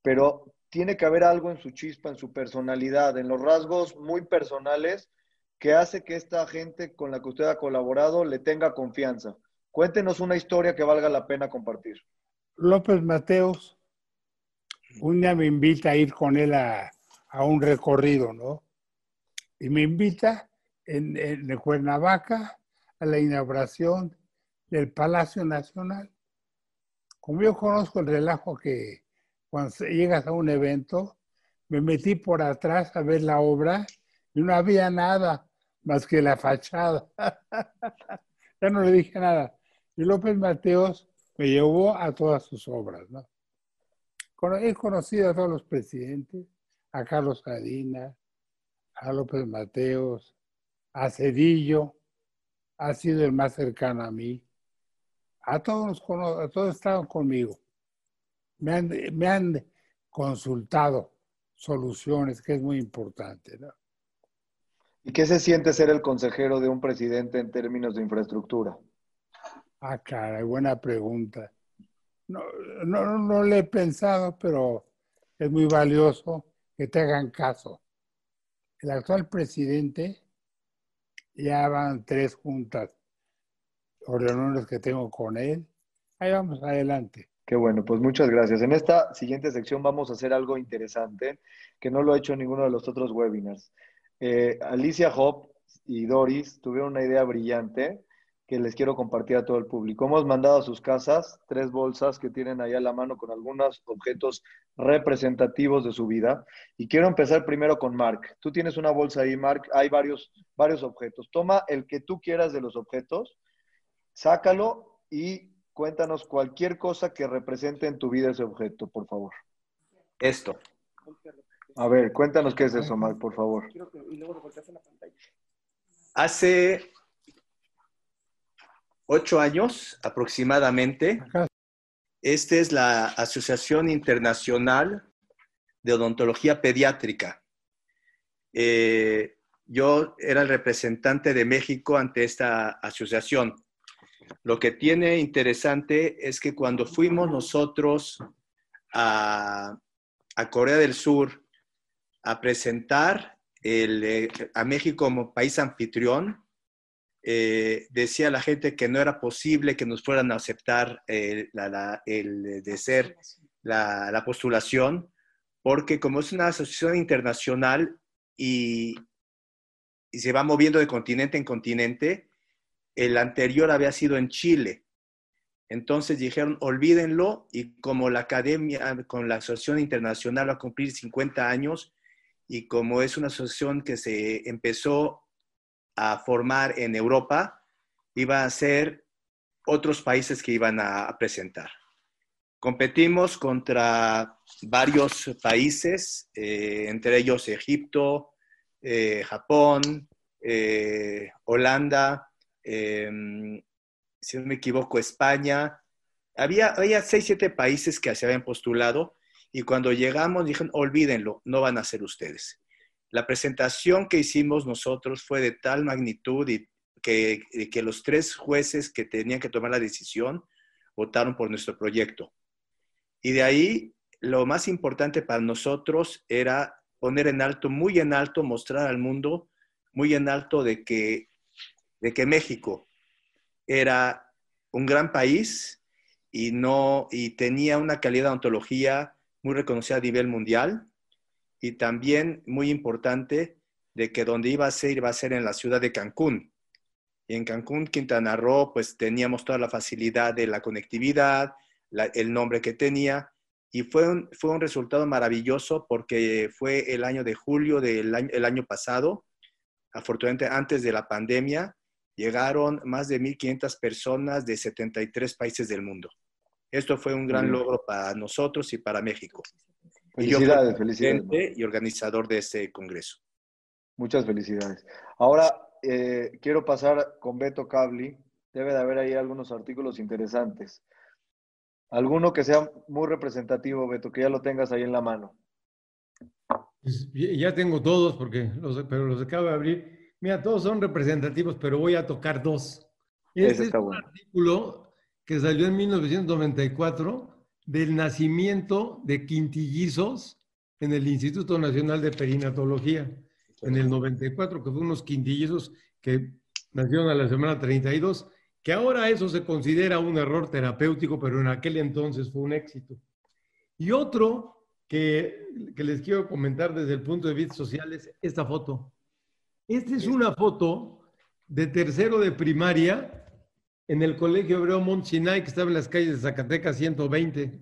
Speaker 1: pero tiene que haber algo en su chispa, en su personalidad, en los rasgos muy personales que hace que esta gente con la que usted ha colaborado le tenga confianza. Cuéntenos una historia que valga la pena compartir.
Speaker 4: López Mateos, un día me invita a ir con él a, un recorrido, ¿no? Y me invita en, en Cuernavaca a la inauguración del Palacio Nacional. Como yo conozco el relajo que cuando llegas a un evento, me metí por atrás a ver la obra y no había nada más que la fachada. [LAUGHS] ya no le dije nada. Y López Mateos me llevó a todas sus obras. ¿no? He conocido a todos los presidentes, a Carlos Cadina, a López Mateos, a Cedillo, ha sido el más cercano a mí. A todos, a todos estaban conmigo. Me han, me han consultado soluciones, que es muy importante. ¿no?
Speaker 1: ¿Y qué se siente ser el consejero de un presidente en términos de infraestructura?
Speaker 4: Ah, cara, buena pregunta. No, no, no le he pensado, pero es muy valioso que te hagan caso. El actual presidente ya van tres juntas o reuniones que tengo con él. Ahí vamos adelante.
Speaker 1: Qué bueno, pues muchas gracias. En esta siguiente sección vamos a hacer algo interesante que no lo ha hecho ninguno de los otros webinars. Eh, Alicia Hop y Doris tuvieron una idea brillante que les quiero compartir a todo el público. Hemos mandado a sus casas tres bolsas que tienen ahí a la mano con algunos objetos representativos de su vida. Y quiero empezar primero con Mark. Tú tienes una bolsa ahí, Mark. Hay varios, varios objetos. Toma el que tú quieras de los objetos, sácalo y cuéntanos cualquier cosa que represente en tu vida ese objeto, por favor.
Speaker 2: Esto.
Speaker 1: A ver, cuéntanos qué es eso, Mark, por favor.
Speaker 2: Hace ocho años aproximadamente, esta es la Asociación Internacional de Odontología Pediátrica. Eh, yo era el representante de México ante esta asociación. Lo que tiene interesante es que cuando fuimos nosotros a, a Corea del Sur a presentar eh, a México como país anfitrión, eh, decía la gente que no era posible que nos fueran a aceptar eh, el de ser la, postulación, porque como es una asociación internacional y, y, se va moviendo de continente en continente, el anterior había sido en Chile. Entonces dijeron, olvídenlo, y como la academia con la asociación internacional va a cumplir 50 años, y como es una asociación que se empezó a formar en Europa, iba a ser otros países que iban a, presentar. Competimos contra varios países, eh, entre ellos Egipto, eh, Japón, eh, Holanda, em, si no me equivoco, España. Había, había seis, siete países que se habían postulado y cuando llegamos dijeron, olvídenlo, no van a ser ustedes. La presentación que hicimos nosotros fue de tal magnitud y que, los tres jueces que tenían que tomar la decisión votaron por nuestro proyecto. Y de ahí, lo más importante para nosotros era poner en alto, muy en alto, mostrar al mundo, muy en alto de que, de que México era un gran país y, no, y tenía una calidad de ontología muy reconocida a nivel mundial y también muy importante de que donde iba a ser, iba a ser en la ciudad de Cancún. Y en Cancún, Quintana Roo, pues teníamos toda la facilidad de la conectividad, el nombre que tenía, y fue un, fue un resultado maravilloso porque fue el año de julio del año, el año pasado, afortunadamente antes de la pandemia, llegaron más de 1.500 personas de 73 países del mundo. Esto fue un gran logro para nosotros y para México.
Speaker 1: Felicidades, felicidades.
Speaker 2: Y organizador de este congreso.
Speaker 1: Muchas felicidades. Ahora eh, quiero pasar con Beto Cabli. Debe de haber ahí algunos artículos interesantes. Alguno que sea muy representativo, Beto, que ya lo tengas ahí en la mano.
Speaker 3: Pues, ya tengo todos, porque los, pero los acabo de abrir. Mira, todos son representativos, pero voy a tocar dos. Este es un artículo que salió en 1994 del nacimiento de quintillizos en el Instituto Nacional de Perinatología, en el 94, que fue unos quintillizos que nacieron a la semana 32, que ahora eso se considera un error terapéutico, pero en aquel entonces fue un éxito. Y otro que, que les quiero comentar desde el punto de vista social es esta foto. Esta es una foto de tercero de primaria en el Colegio Hebreo Mont Sinai, que estaba en las calles de Zacatecas 120.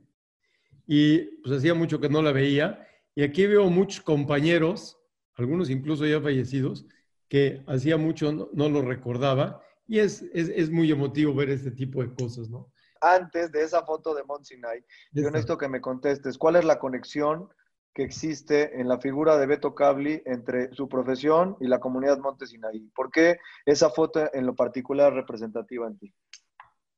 Speaker 3: Y pues hacía mucho que no la veía. Y aquí veo muchos compañeros, algunos incluso ya fallecidos, que hacía mucho no, no lo recordaba. Y es, es, es, muy emotivo ver este tipo de cosas, ¿no?
Speaker 1: Antes de esa foto de Mont Sinai, yo necesito que me contestes, ¿cuál es la conexión que existe en la figura de Beto Cabli entre su profesión y la comunidad Monte Sinaí? ¿Por qué esa foto en lo particular representativa en ti?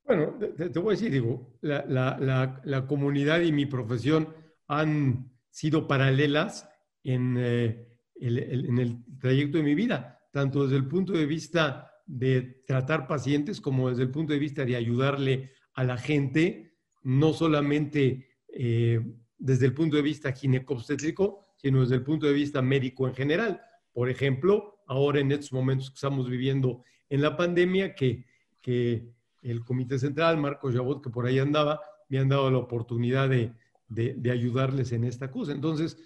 Speaker 3: Bueno, te, voy a decir, digo, la, comunidad y mi profesión han sido paralelas en, eh, en el trayecto de mi vida, tanto desde el punto de vista de tratar pacientes como desde el punto de vista de ayudarle a la gente, no solamente eh, desde el punto de vista ginecobstétrico, sino desde el punto de vista médico en general. Por ejemplo, ahora en estos momentos que estamos viviendo en la pandemia, que, que el Comité Central, Marcos Jabot, que por ahí andaba, me han dado la oportunidad de, de, ayudarles en esta cosa. Entonces,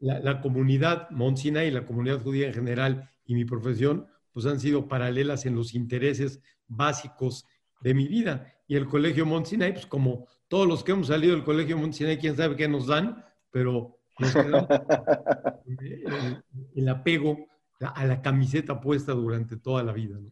Speaker 3: la, la comunidad Monsina y la comunidad judía en general y mi profesión, pues han sido paralelas en los intereses básicos de mi vida. Y el Colegio Monsina, pues como todos los que hemos salido del Colegio Monsina, quién sabe qué nos dan, pero nos quedamos [LAUGHS] el, el, apego a la camiseta puesta durante toda la vida. ¿no?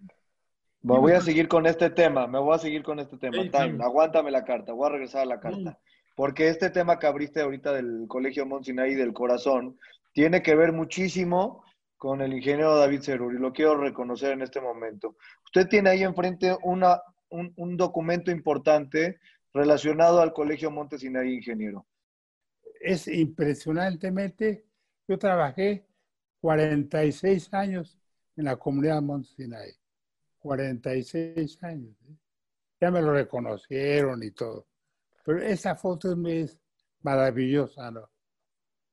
Speaker 1: Me voy a seguir con este tema, me voy a seguir con este tema. Time, aguántame la carta, voy a regresar a la carta. Porque este tema que abriste ahorita del Colegio Monsinaí del corazón tiene que ver muchísimo con el ingeniero David Cerur y lo quiero reconocer en este momento. Usted tiene ahí enfrente una, un, un documento importante relacionado al Colegio Montesinaí, ingeniero.
Speaker 4: Es impresionantemente, yo trabajé 46 años en la comunidad Montesinaí. 46 años. ¿eh? Ya me lo reconocieron y todo. Pero esa foto es maravillosa, ¿no?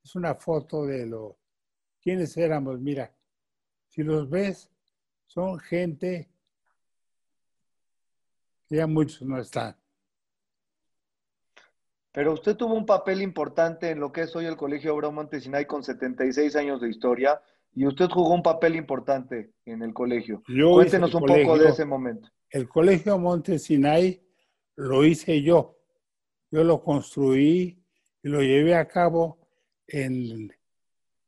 Speaker 4: Es una foto de lo... ¿Quiénes éramos? Mira, si los ves, son gente que ya muchos no están.
Speaker 1: Pero usted tuvo un papel importante en lo que es hoy el Colegio Obrero Montesinay con 76 años de historia y usted jugó un papel importante en el colegio.
Speaker 4: Yo
Speaker 1: Cuéntenos
Speaker 4: el
Speaker 1: un
Speaker 4: colegio,
Speaker 1: poco de ese momento.
Speaker 4: El Colegio Montesinay lo hice yo. Yo lo construí y lo llevé a cabo en,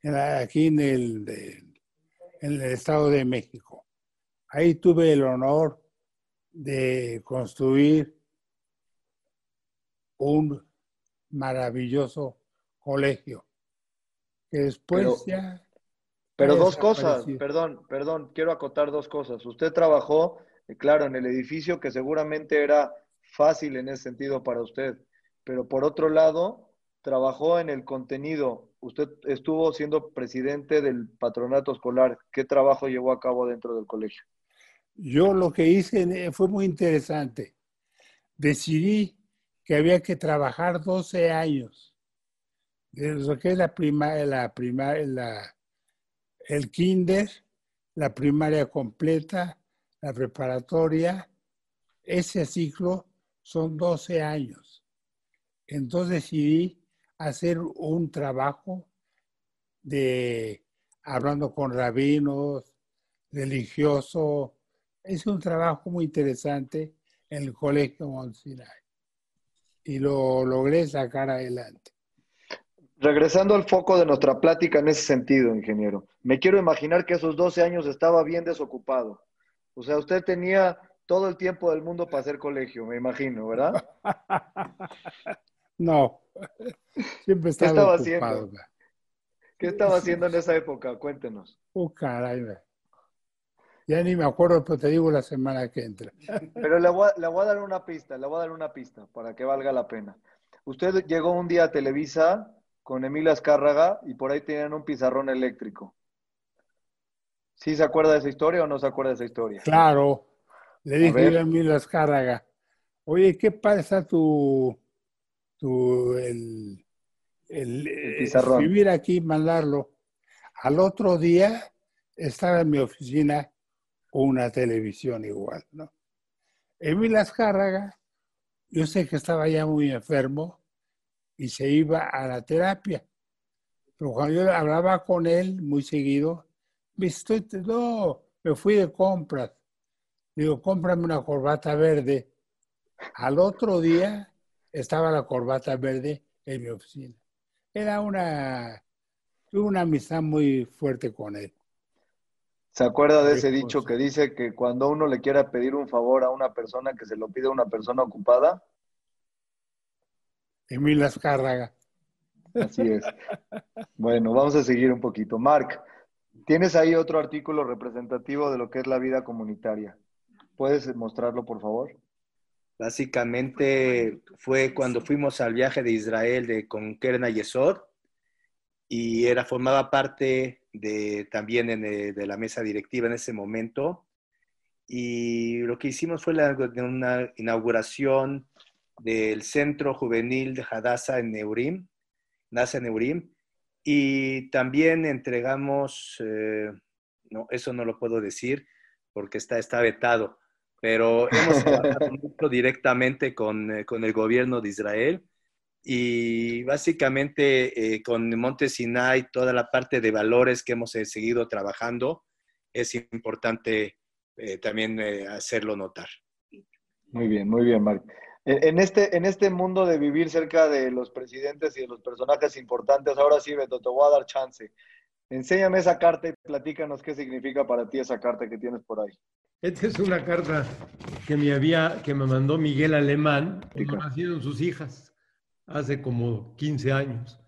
Speaker 4: en aquí en el, en el Estado de México. Ahí tuve el honor de construir un maravilloso colegio que después
Speaker 1: Pero-
Speaker 4: ya
Speaker 1: Pero dos cosas, perdón, perdón, quiero acotar dos cosas. Usted trabajó, eh, claro, en el edificio que seguramente era fácil en ese sentido para usted, pero por otro lado, trabajó en el contenido. Usted estuvo siendo presidente del patronato escolar. ¿Qué trabajo llevó a cabo dentro del colegio?
Speaker 4: Yo lo que hice eh, fue muy interesante. Decidí que había que trabajar 12 años. De lo que es la primaria, la la, el kinder, la primaria completa, la preparatoria. Ese ciclo son 12 años. Entonces decidí hacer un trabajo de hablando con rabinos, religioso. Es un trabajo muy interesante en el Colegio Monsignay. Y lo logré sacar adelante.
Speaker 1: Regresando al foco de nuestra plática en ese sentido, ingeniero, me quiero imaginar que esos 12 años estaba bien desocupado. O sea, usted tenía todo el tiempo del mundo para hacer colegio, me imagino, ¿verdad? [LAUGHS]
Speaker 4: No, siempre estaba,
Speaker 1: estaba
Speaker 4: ocupado.
Speaker 1: haciendo? ¿Qué estaba haciendo en esa época? Cuéntenos.
Speaker 4: Oh, caray. Ya ni me acuerdo, pero te digo la semana que entra.
Speaker 1: Pero le voy, a, le voy a dar una pista, le voy a dar una pista para que valga la pena. Usted llegó un día a Televisa con Emilio Azcárraga y por ahí tenían un pizarrón eléctrico. ¿Sí se acuerda de esa historia o no se acuerda de esa historia?
Speaker 4: Claro, le dije
Speaker 1: ver.
Speaker 4: yo a Emilio Azcárraga, Oye, ¿qué pasa tu, tu el, el, escribir aquí, mandarlo? Al otro día estaba en mi oficina una televisión igual, ¿no? Emil Azcárraga, yo sé que estaba ya muy enfermo y se iba a la terapia. Pero cuando yo hablaba con él muy seguido, me estoy, no, me fui de compras. Digo, cómprame una corbata verde. Al otro día estaba la corbata verde en mi oficina. Era una, una amistad muy fuerte con él.
Speaker 1: ¿Se acuerda de ese dicho que dice que cuando uno le quiera pedir un favor a una persona, que se lo pide a una persona ocupada?
Speaker 4: Emil Azcárraga.
Speaker 1: Así es. Bueno, vamos a seguir un poquito. Marc, tienes ahí otro artículo representativo de lo que es la vida comunitaria. ¿Puedes mostrarlo, por favor?
Speaker 2: Básicamente fue cuando fuimos al viaje de Israel de, con Keren Yesod y era, formaba parte de, también eh, de la mesa directiva en ese momento. Y lo que hicimos fue la, una inauguración del Centro Juvenil de Hadassah en Neurim, NASA en Neurim, y también entregamos, eh, no, eso no lo puedo decir porque está, está vetado, pero hemos [LAUGHS] trabajado directamente con, eh, con el gobierno de Israel y básicamente eh, con Monte Sinai, toda la parte de valores que hemos eh, seguido trabajando, es importante eh, también hacerlo notar.
Speaker 1: Muy bien, muy bien, Marc. En este, en este mundo de vivir cerca de los presidentes y de los personajes importantes, ahora sí, Beto, te voy a dar chance. Enséñame esa carta y platícanos qué significa para ti esa carta que tienes por ahí.
Speaker 3: Esta es una carta que me, había, que me mandó Miguel Alemán, cuando nacieron sus hijas hace como 15 años.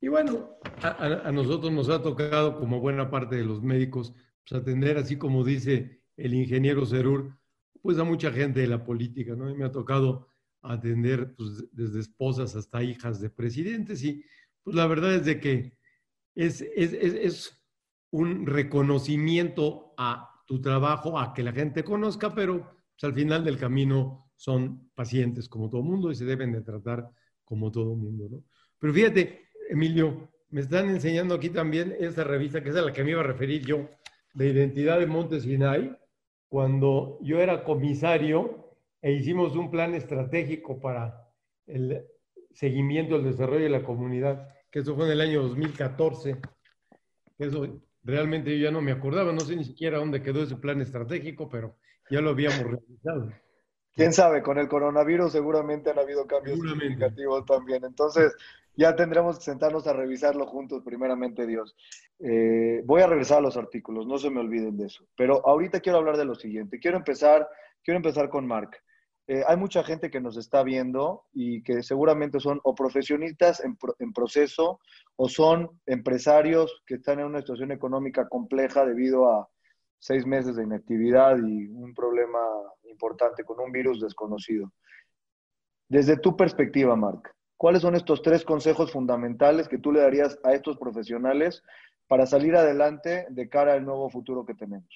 Speaker 3: Y bueno, a, nosotros nos ha tocado, como buena parte de los médicos, pues atender, así como dice el ingeniero Cerur, pues a mucha gente de la política, ¿no? Me ha tocado atender pues, desde esposas hasta hijas de presidentes y pues la verdad es de que es, es, es un reconocimiento a tu trabajo, a que la gente conozca, pero pues, al final del camino son pacientes como todo mundo y se deben de tratar como todo mundo, ¿no? Pero fíjate, Emilio, me están enseñando aquí también esta revista, que es a la que me iba a referir yo, de Identidad de Montes Sinai, cuando yo era comisario e hicimos un plan estratégico para el seguimiento, el desarrollo de la comunidad, que eso fue en el año 2014. Eso realmente yo ya no me acordaba, no sé ni siquiera dónde quedó ese plan estratégico, pero ya lo habíamos realizado.
Speaker 1: Quién sabe, con el coronavirus seguramente han habido cambios significativos también. Entonces, ya tendremos que sentarnos a revisarlo juntos, primeramente Dios. Eh, voy a regresar a los artículos, no se me olviden de eso. Pero ahorita quiero hablar de lo siguiente. Quiero empezar, quiero empezar con Mark. Eh, hay mucha gente que nos está viendo y que seguramente son o profesionistas en, en, proceso o son empresarios que están en una situación económica compleja debido a seis meses de inactividad y un problema importante con un virus desconocido. Desde tu perspectiva, Marc, ¿cuáles son estos tres consejos fundamentales que tú le darías a estos profesionales para salir adelante de cara al nuevo futuro que tenemos?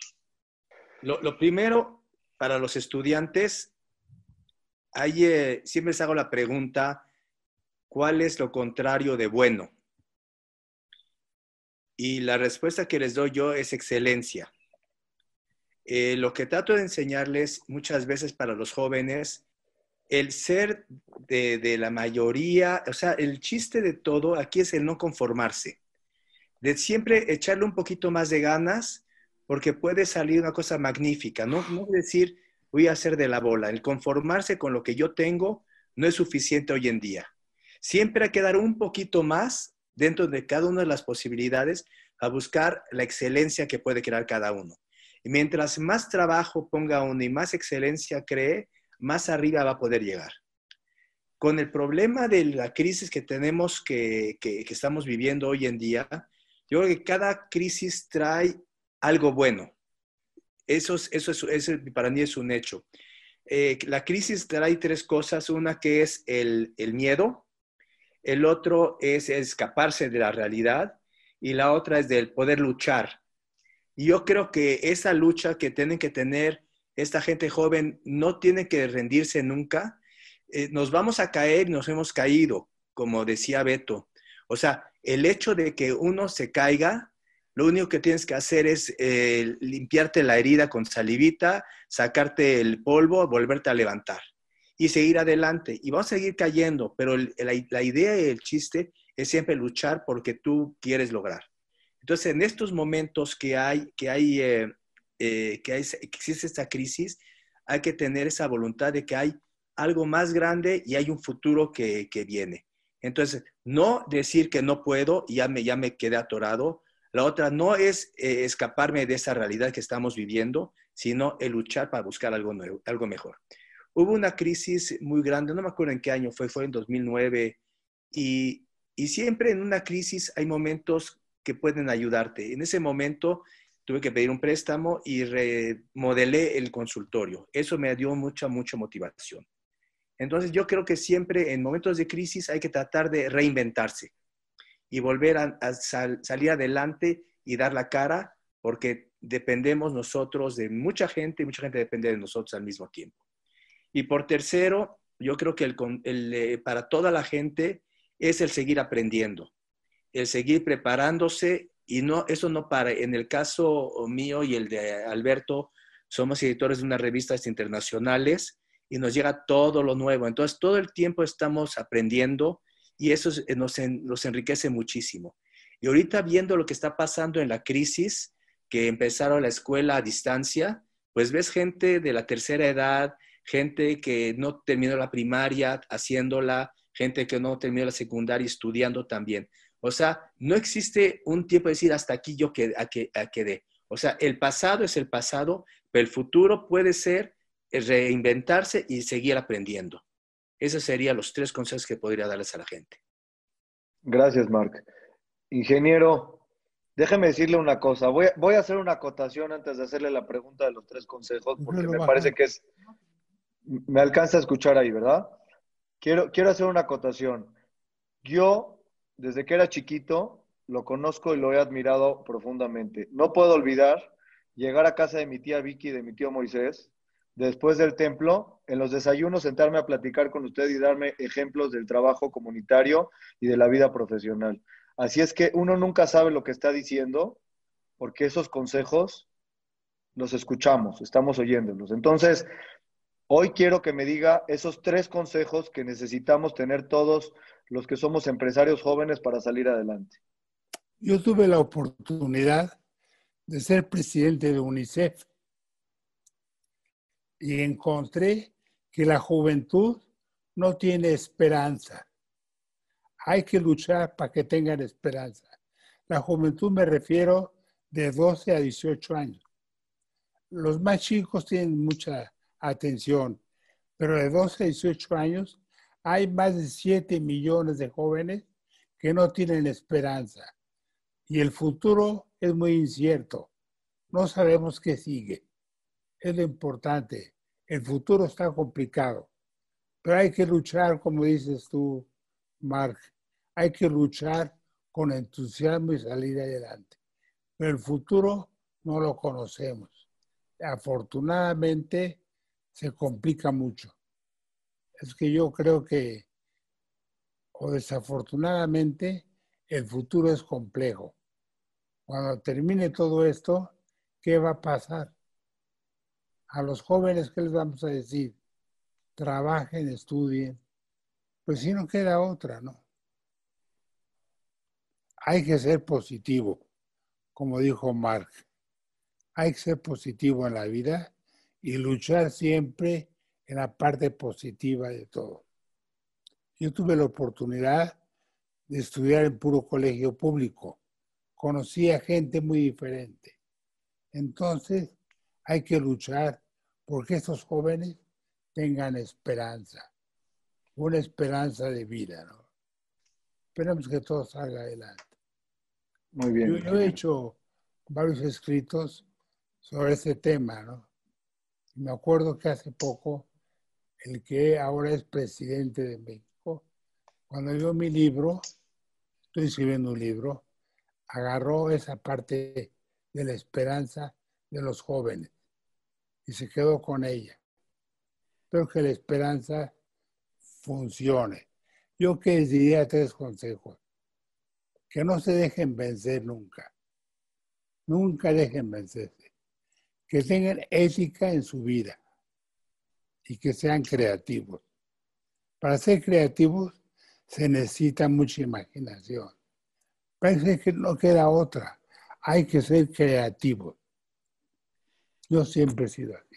Speaker 2: Lo, primero, para los estudiantes, eh, siempre les hago la pregunta, ¿cuál es lo contrario de bueno? Y la respuesta que les doy yo es excelencia. Eh, lo que trato de enseñarles muchas veces para los jóvenes, el ser de, la mayoría, o sea, el chiste de todo aquí es el no conformarse, de siempre echarle un poquito más de ganas, porque puede salir una cosa magnífica, no, no decir voy a hacer de la bola, el conformarse con lo que yo tengo no es suficiente hoy en día. Siempre hay que dar un poquito más dentro de cada una de las posibilidades a buscar la excelencia que puede crear cada uno. Y mientras más trabajo ponga uno y más excelencia cree, más arriba va a poder llegar. Con el problema de la crisis que tenemos, que, estamos viviendo hoy en día, yo creo que cada crisis trae algo bueno. Eso, eso, para mí es un hecho. Eh, la crisis trae tres cosas. Una que es el, el miedo, el otro es escaparse de la realidad y la otra es del poder luchar y yo creo que esa lucha que tienen que tener esta gente joven no tiene que rendirse nunca. Eh, nos vamos a caer, nos hemos caído, como decía Beto. O sea, el hecho de que uno se caiga, lo único que tienes que hacer es eh, limpiarte la herida con salivita, sacarte el polvo, volverte a levantar y seguir adelante. Y vamos a seguir cayendo, pero la, idea y el chiste es siempre luchar porque tú quieres lograr. Entonces, en estos momentos que hay, que hay, eh, eh, que, hay que existe esta crisis, hay que tener esa voluntad de que hay algo más grande y hay un futuro que, que viene. Entonces, no decir que no puedo y ya me, ya me quedé atorado. La otra no es eh, escaparme de esa realidad que estamos viviendo, sino el luchar para buscar algo, nuevo, algo mejor. Hubo una crisis muy grande, no me acuerdo en qué año fue, fue en 2009, y, y siempre en una crisis hay momentos que pueden ayudarte. En ese momento tuve que pedir un préstamo y remodelé el consultorio. Eso me dio mucha, mucha motivación. Entonces yo creo que siempre en momentos de crisis hay que tratar de reinventarse y volver a, salir adelante y dar la cara porque dependemos nosotros de mucha gente y mucha gente depende de nosotros al mismo tiempo. Y por tercero, yo creo que eh, para toda la gente es el seguir aprendiendo, el seguir preparándose y no, eso no para. En el caso mío y el de Alberto, somos editores de unas revistas internacionales y nos llega todo lo nuevo. Entonces, todo el tiempo estamos aprendiendo y eso eh, nos, nos enriquece muchísimo. Y ahorita viendo lo que está pasando en la crisis, que empezaron la escuela a distancia, pues ves gente de la tercera edad, gente que no terminó la primaria haciéndola, gente que no terminó la secundaria estudiando también. O sea, no existe un tiempo de decir hasta aquí yo quedé. O sea, el pasado es el pasado, pero el futuro puede ser reinventarse y seguir aprendiendo. Esos serían los tres consejos que podría darles a la gente.
Speaker 1: Gracias, Mark. Ingeniero, déjeme decirle una cosa. Voy, a hacer una acotación antes de hacerle la pregunta de los tres consejos, porque me parece que es... Me alcanza a escuchar ahí, ¿verdad? Quiero, quiero hacer una acotación. Yo, desde que era chiquito, lo conozco y lo he admirado profundamente. No puedo olvidar llegar a casa de mi tía Vicky y de mi tío Moisés después del templo, en los desayunos, sentarme a platicar con usted y darme ejemplos del trabajo comunitario y de la vida profesional. Así es que uno nunca sabe lo que está diciendo, porque esos consejos los escuchamos, estamos oyéndolos. Entonces, hoy quiero que me diga esos tres consejos que necesitamos tener todos los que somos empresarios jóvenes para salir adelante.
Speaker 4: Yo tuve la oportunidad de ser presidente de UNICEF y encontré que la juventud no tiene esperanza. Hay que luchar para que tengan esperanza. La juventud me refiero de 12 a 18 años. Los más chicos tienen mucha atención, pero de 12 a 18 años hay más de 7 millones de jóvenes que no tienen esperanza. Y el futuro es muy incierto. No sabemos qué sigue es lo importante. El futuro está complicado, pero hay que luchar, como dices tú, Mark, hay que luchar con entusiasmo y salir adelante. Pero el futuro no lo conocemos. Afortunadamente se complica mucho. Es que yo creo que, o desafortunadamente, el futuro es complejo. Cuando termine todo esto, ¿qué va a pasar? a los jóvenes, ¿qué les vamos a decir? Trabajen, estudien. Pues si no queda otra, ¿no? Hay que ser positivo, como dijo Mark. Hay que ser positivo en la vida y luchar siempre en la parte positiva de todo. Yo tuve la oportunidad de estudiar en puro colegio público. Conocí a gente muy diferente. Entonces, hay que luchar porque estos jóvenes tengan esperanza, una esperanza de vida, ¿no? Esperemos que todo salga adelante.
Speaker 1: Muy bien.
Speaker 4: Yo, he hecho varios escritos sobre este tema, ¿no? me acuerdo que hace poco el que ahora es presidente de México, cuando vio mi libro, estoy escribiendo un libro, agarró esa parte de la esperanza de los jóvenes y se quedó con ella. Espero que la esperanza funcione. Yo que les diría tres consejos. Que no se dejen vencer nunca. Nunca dejen vencerse. Que tengan ética en su vida y que sean creativos. Para ser creativos se necesita mucha imaginación. Parece que no queda otra. Hay que ser creativos. Yo siempre he sido así.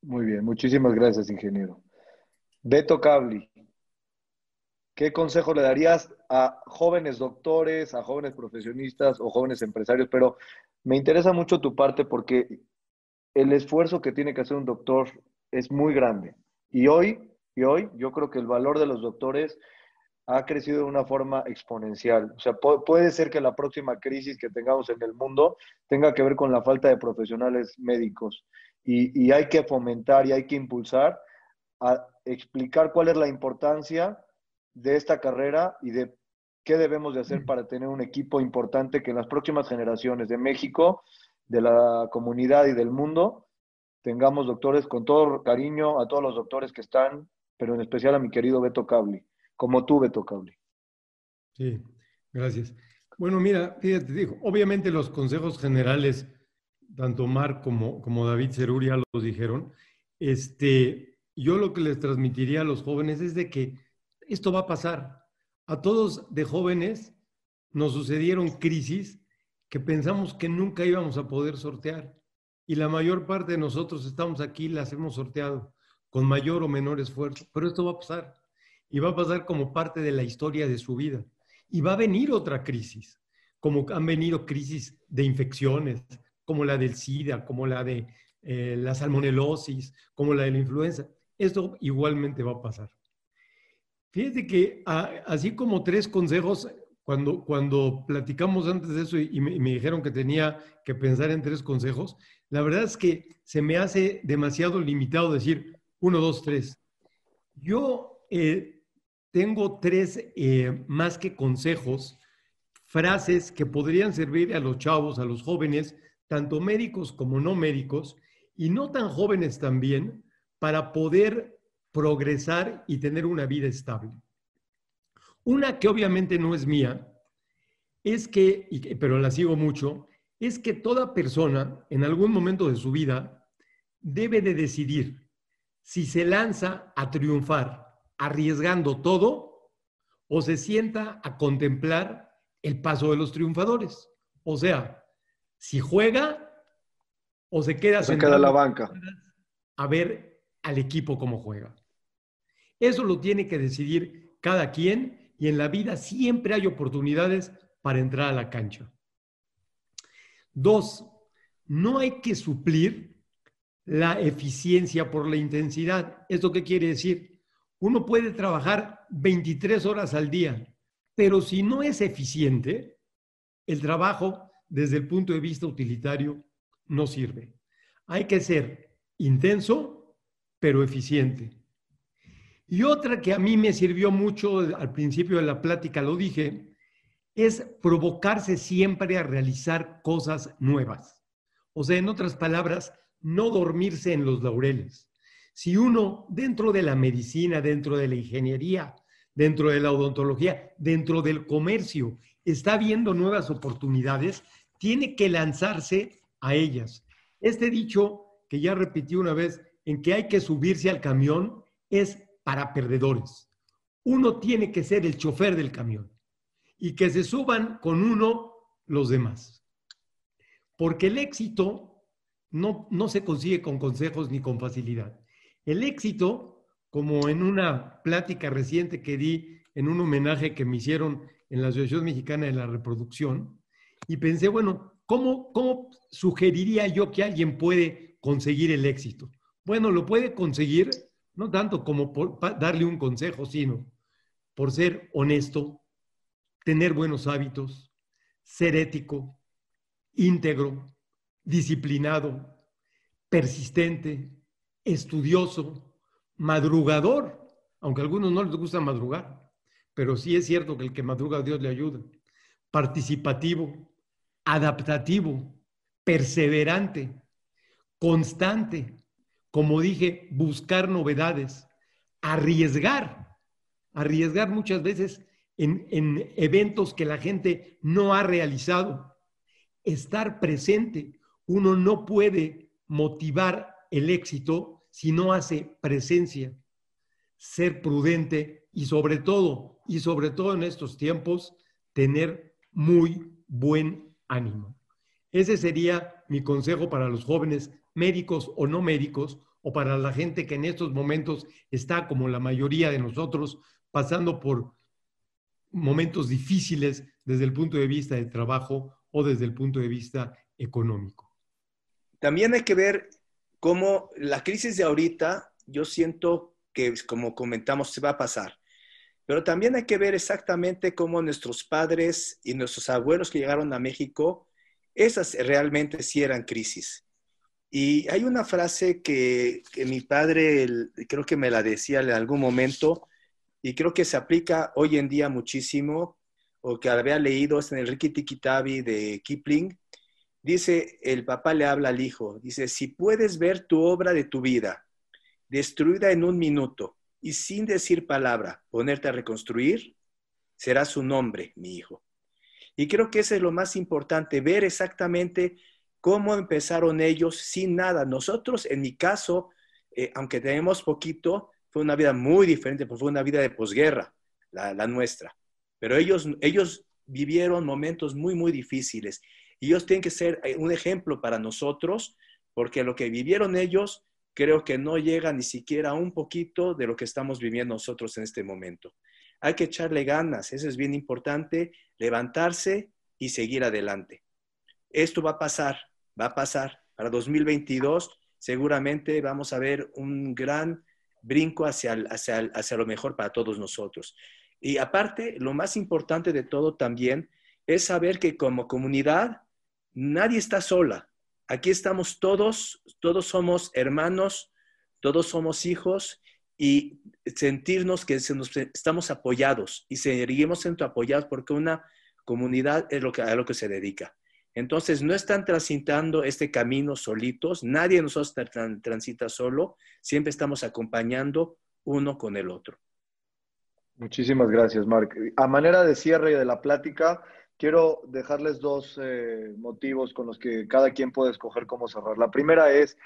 Speaker 1: Muy bien, muchísimas gracias, ingeniero. Beto Cabli, ¿qué consejo le darías a jóvenes doctores, a jóvenes profesionistas o jóvenes empresarios? Pero me interesa mucho tu parte porque el esfuerzo que tiene que hacer un doctor es muy grande. Y hoy y hoy yo creo que el valor de los doctores ha crecido de una forma exponencial. O sea, puede ser que la próxima crisis que tengamos en el mundo tenga que ver con la falta de profesionales médicos. Y, hay que fomentar y hay que impulsar a explicar cuál es la importancia de esta carrera y de qué debemos de hacer para tener un equipo importante que en las próximas generaciones de México, de la comunidad y del mundo, tengamos doctores con todo cariño a todos los doctores que están pero en especial a mi querido Beto Cabli, como tú, Beto Cabli.
Speaker 3: Sí, gracias. Bueno, mira, fíjate, digo, obviamente los consejos generales, tanto Mar como, como David Ceruria los dijeron, este, yo lo que les transmitiría a los jóvenes es de que esto va a pasar. A todos de jóvenes nos sucedieron crisis que pensamos que nunca íbamos a poder sortear. Y la mayor parte de nosotros estamos aquí, las hemos sorteado con mayor o menor esfuerzo, pero esto va a pasar y va a pasar como parte de la historia de su vida. Y va a venir otra crisis, como han venido crisis de infecciones, como la del SIDA, como la de eh, la salmonelosis, como la de la influenza. Esto igualmente va a pasar. Fíjate que así como tres consejos, cuando, cuando platicamos antes de eso y, me, dijeron que tenía que pensar en tres consejos, la verdad es que se me hace demasiado limitado decir, uno, dos, tres. Yo eh, tengo tres eh, más que consejos, frases que podrían servir a los chavos, a los jóvenes, tanto médicos como no médicos, y no tan jóvenes también, para poder progresar y tener una vida estable. Una que obviamente no es mía, es que, pero la sigo mucho, es que toda persona en algún momento de su vida debe de decidir si se lanza a triunfar arriesgando todo o se sienta a contemplar el paso de los triunfadores. O sea, si juega o se queda,
Speaker 1: se queda la banca
Speaker 3: a ver al equipo cómo juega. Eso lo tiene que decidir cada quien y en la vida siempre hay oportunidades para entrar a la cancha. Dos, no hay que suplir la eficiencia por la intensidad. ¿Esto qué quiere decir? Uno puede trabajar 23 horas al día, pero si no es eficiente, el trabajo desde el punto de vista utilitario no sirve. Hay que ser intenso, pero eficiente. Y otra que a mí me sirvió mucho al principio de la plática, lo dije, es provocarse siempre a realizar cosas nuevas. O sea, en otras palabras, no dormirse en los laureles. Si uno dentro de la medicina, dentro de la ingeniería, dentro de la odontología, dentro del comercio, está viendo nuevas oportunidades, tiene que lanzarse a ellas. Este dicho que ya repetí una vez, en que hay que subirse al camión, es para perdedores. Uno tiene que ser el chofer del camión y que se suban con uno los demás. Porque el éxito no, no se consigue con consejos ni con facilidad. El éxito, como en una plática reciente que di en un homenaje que me hicieron en la Asociación Mexicana de la Reproducción, y pensé, bueno, ¿cómo, cómo sugeriría yo que alguien puede conseguir el éxito? Bueno, lo puede conseguir no tanto como darle un consejo, sino por ser honesto, tener buenos hábitos, ser ético, íntegro, disciplinado, persistente, estudioso, madrugador, aunque a algunos no les gusta madrugar, pero sí es cierto que el que madruga a Dios le ayuda, participativo, adaptativo, perseverante, constante, como dije, buscar novedades, arriesgar, arriesgar muchas veces en, en eventos que la gente no ha realizado, estar presente. Uno no puede motivar el éxito si no hace presencia, ser prudente y sobre todo, y sobre todo en estos tiempos, tener muy buen ánimo. Ese sería mi consejo para los jóvenes médicos o no médicos, o para la gente que en estos momentos está, como la mayoría de nosotros, pasando por momentos difíciles desde el punto de vista del trabajo o desde el punto de vista económico.
Speaker 2: También hay que ver cómo la crisis de ahorita, yo siento que, como comentamos, se va a pasar. Pero también hay que ver exactamente cómo nuestros padres y nuestros abuelos que llegaron a México, esas realmente sí eran crisis. Y hay una frase que, mi padre creo que me la decía en algún momento y creo que se aplica hoy en día muchísimo, o que había leído en el Rikki Kitabi de Kipling. Dice, el papá le habla al hijo, dice, si puedes ver tu obra de tu vida destruida en un minuto y sin decir palabra, ponerte a reconstruir, será su nombre, mi hijo. Y creo que eso es lo más importante, ver exactamente cómo empezaron ellos sin nada. Nosotros, en mi caso, eh, aunque tenemos poquito, fue una vida muy diferente, porque fue una vida de posguerra, la, nuestra. Pero ellos, ellos vivieron momentos muy, muy difíciles. Y ellos tienen que ser eh, un ejemplo para nosotros, porque lo que vivieron ellos creo que no llega ni siquiera un poquito de lo que estamos viviendo nosotros en este momento. Hay que echarle ganas, eso es bien importante, levantarse y seguir adelante. Esto va a pasar, va a pasar. Para 2022 seguramente vamos a ver un gran brinco hacia, hacia, hacia lo mejor para todos nosotros. Y aparte, lo más importante de todo también es saber que como comunidad nadie está sola. Aquí estamos todos, todos somos hermanos, todos somos hijos y sentirnos que estamos apoyados y seguiremos siendo apoyados porque una comunidad es lo que, a lo que se dedica. Entonces, no están transitando este camino solitos, nadie de nosotros transita solo, siempre estamos acompañando uno con el otro.
Speaker 1: Muchísimas gracias, Mark. A manera de cierre de la plática, quiero dejarles dos eh, motivos con los que cada quien puede escoger cómo cerrar. La primera es,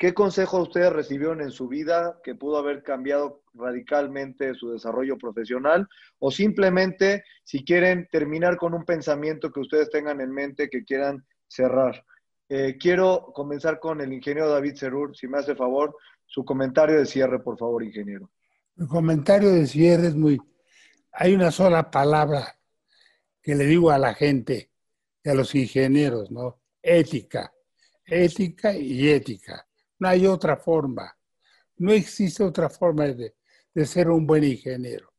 Speaker 1: ¿Qué consejo ustedes recibieron en su vida que pudo haber cambiado radicalmente su desarrollo profesional? O simplemente, si quieren terminar con un pensamiento que ustedes tengan en mente que quieran cerrar. Eh, quiero comenzar con el ingeniero David Cerur, si me hace favor, su comentario de cierre, por favor, ingeniero.
Speaker 4: Mi comentario de cierre es muy... Hay una sola palabra que le digo a la gente y a los ingenieros, ¿no? Ética. Ética y ética no hay otra forma. No existe otra forma de, ser un buen ingeniero.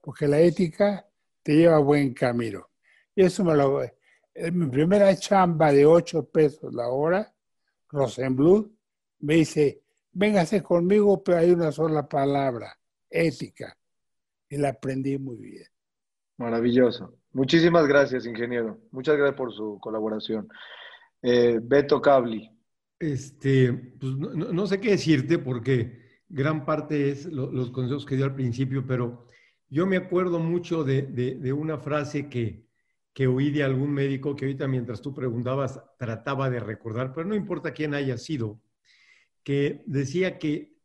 Speaker 4: Porque la ética te lleva a buen camino. Y eso me lo... En mi primera chamba de 8 pesos la hora, Rosenblut, me dice, véngase conmigo, pero hay una sola palabra, ética. Y la aprendí muy bien.
Speaker 1: Maravilloso. Muchísimas gracias, ingeniero. Muchas gracias por su colaboración. Eh, Beto Cabli.
Speaker 3: Este, pues no, sé qué decirte porque gran parte es los consejos que dio al principio, pero yo me acuerdo mucho de, una frase que, que oí de algún médico que ahorita mientras tú preguntabas trataba de recordar, pero no importa quién haya sido, que decía que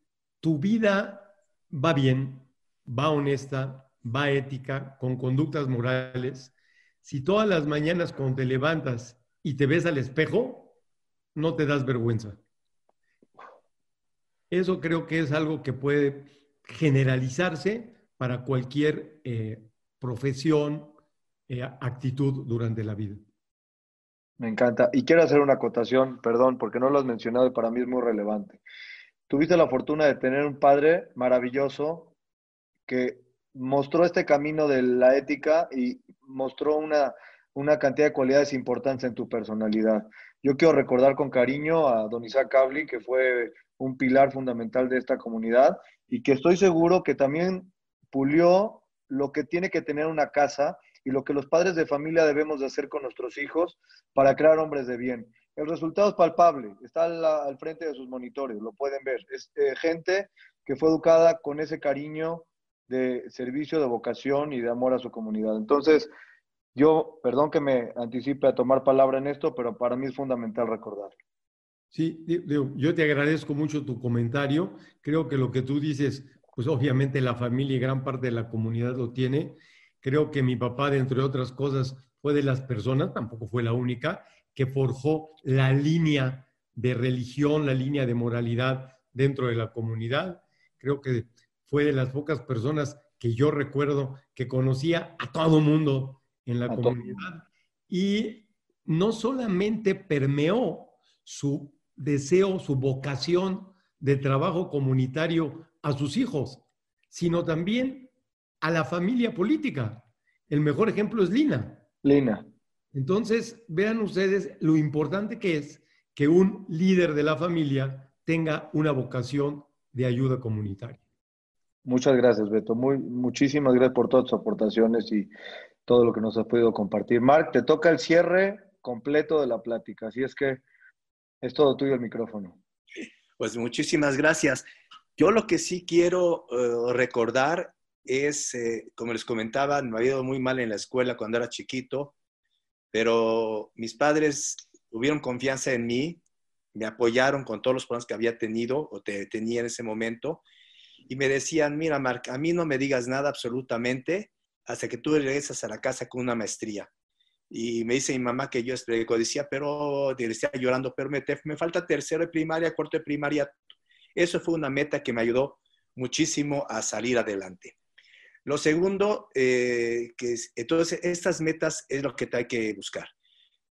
Speaker 3: tu vida va bien, va honesta, va ética, con conductas morales. Si todas las mañanas cuando te levantas y te ves al espejo, no te das vergüenza. Eso creo que es algo que puede generalizarse para cualquier eh, profesión, eh, actitud durante la vida.
Speaker 1: Me encanta. Y quiero hacer una acotación, perdón, porque no lo has mencionado y para mí es muy relevante. Tuviste la fortuna de tener un padre maravilloso que mostró este camino de la ética y mostró una, una cantidad de cualidades importantes en tu personalidad. Yo quiero recordar con cariño a don Isaac Cabli, que fue un pilar fundamental de esta comunidad y que estoy seguro que también pulió lo que tiene que tener una casa y lo que los padres de familia debemos de hacer con nuestros hijos para crear hombres de bien. el resultado es palpable, está al, frente de sus monitores, lo pueden ver. Es eh, gente que fue educada con ese cariño de servicio, de vocación y de amor a su comunidad. Entonces, yo, perdón que me anticipe a tomar palabra en esto, pero para mí es fundamental recordar.
Speaker 3: Sí, yo te agradezco mucho tu comentario. Creo que lo que tú dices, pues obviamente la familia y gran parte de la comunidad lo tiene. Creo que mi papá, entre otras cosas, fue de las personas, tampoco fue la única, que forjó la línea de religión, la línea de moralidad dentro de la comunidad. Creo que fue de las pocas personas que yo recuerdo que conocía a todo mundo en la comunidad. Y no solamente permeó su deseo, su vocación de trabajo comunitario a sus hijos, sino también a la familia política. El mejor ejemplo es Lina.
Speaker 1: Lina.
Speaker 3: Entonces, vean ustedes lo importante que es que un líder de la familia tenga una vocación de ayuda comunitaria.
Speaker 1: Muchas gracias, Beto. Muy, muchísimas gracias por todas tus aportaciones y todo lo que nos has podido compartir. Marc, te toca el cierre completo de la plática, así es que es todo tuyo el micrófono.
Speaker 2: Pues muchísimas gracias. Yo lo que sí quiero eh, recordar es, eh, como les comentaba, me había ido muy mal en la escuela cuando era chiquito, pero mis padres tuvieron confianza en mí, me apoyaron con todos los problemas que había tenido o tenía en ese momento y me decían, mira, Marc, a mí no me digas nada absolutamente hasta que tú regresas a la casa con una maestría. Y me dice mi mamá que yo estoy decía, pero, decía llorando, pero me, me falta tercero de primaria, cuarto de primaria. Eso fue una meta que me ayudó muchísimo a salir adelante. Lo segundo, eh, que es, entonces estas metas es lo que hay que buscar.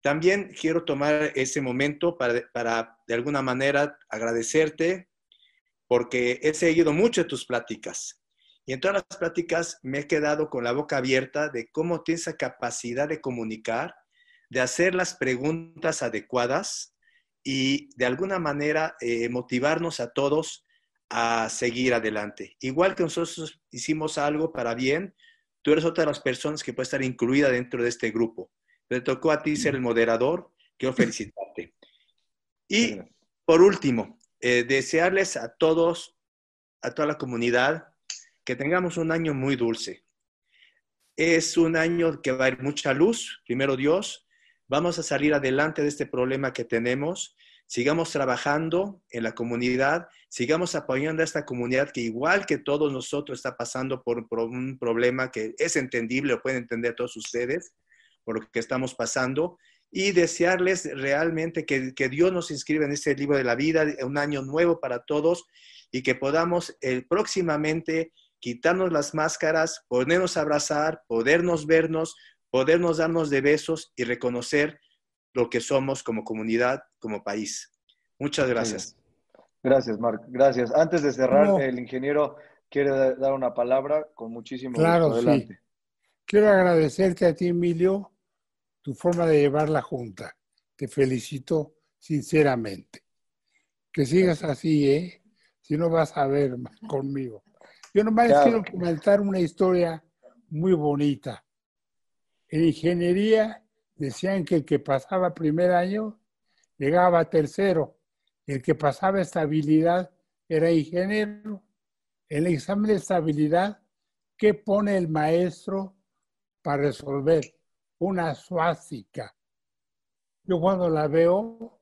Speaker 2: También quiero tomar ese momento para, para de alguna manera agradecerte porque he seguido mucho tus pláticas. Y en todas las pláticas me he quedado con la boca abierta de cómo tienes esa capacidad de comunicar, de hacer las preguntas adecuadas y de alguna manera eh, motivarnos a todos a seguir adelante. Igual que nosotros hicimos algo para bien, tú eres otra de las personas que puede estar incluida dentro de este grupo. Te tocó a ti ser el moderador. Quiero felicitarte. Y por último, eh, desearles a todos, a toda la comunidad, que tengamos un año muy dulce. Es un año que va a haber mucha luz, primero Dios. Vamos a salir adelante de este problema que tenemos. Sigamos trabajando en la comunidad, sigamos apoyando a esta comunidad que igual que todos nosotros está pasando por, un problema que es entendible, lo pueden entender todos ustedes, por lo que estamos pasando y desearles realmente que, Dios nos inscriba en este libro de la vida, un año nuevo para todos y que podamos el, próximamente quitarnos las máscaras, podernos abrazar, podernos vernos, podernos darnos de besos y reconocer lo que somos como comunidad, como país. Muchas gracias.
Speaker 1: Gracias, Marc. Gracias. Antes de cerrar, el ingeniero quiere dar una palabra con muchísimo
Speaker 4: claro, Sí. Quiero agradecerte a ti, Emilio, tu forma de llevar la junta. Te felicito sinceramente. Que sigas así, ¿eh? Si no vas a ver conmigo. Yo nomás quiero comentar una historia muy bonita. En ingeniería decían que el que pasaba primer año llegaba a tercero. El que pasaba estabilidad era ingeniero. En el examen de estabilidad, ¿qué pone el maestro para resolver? una suástica. Yo cuando la veo,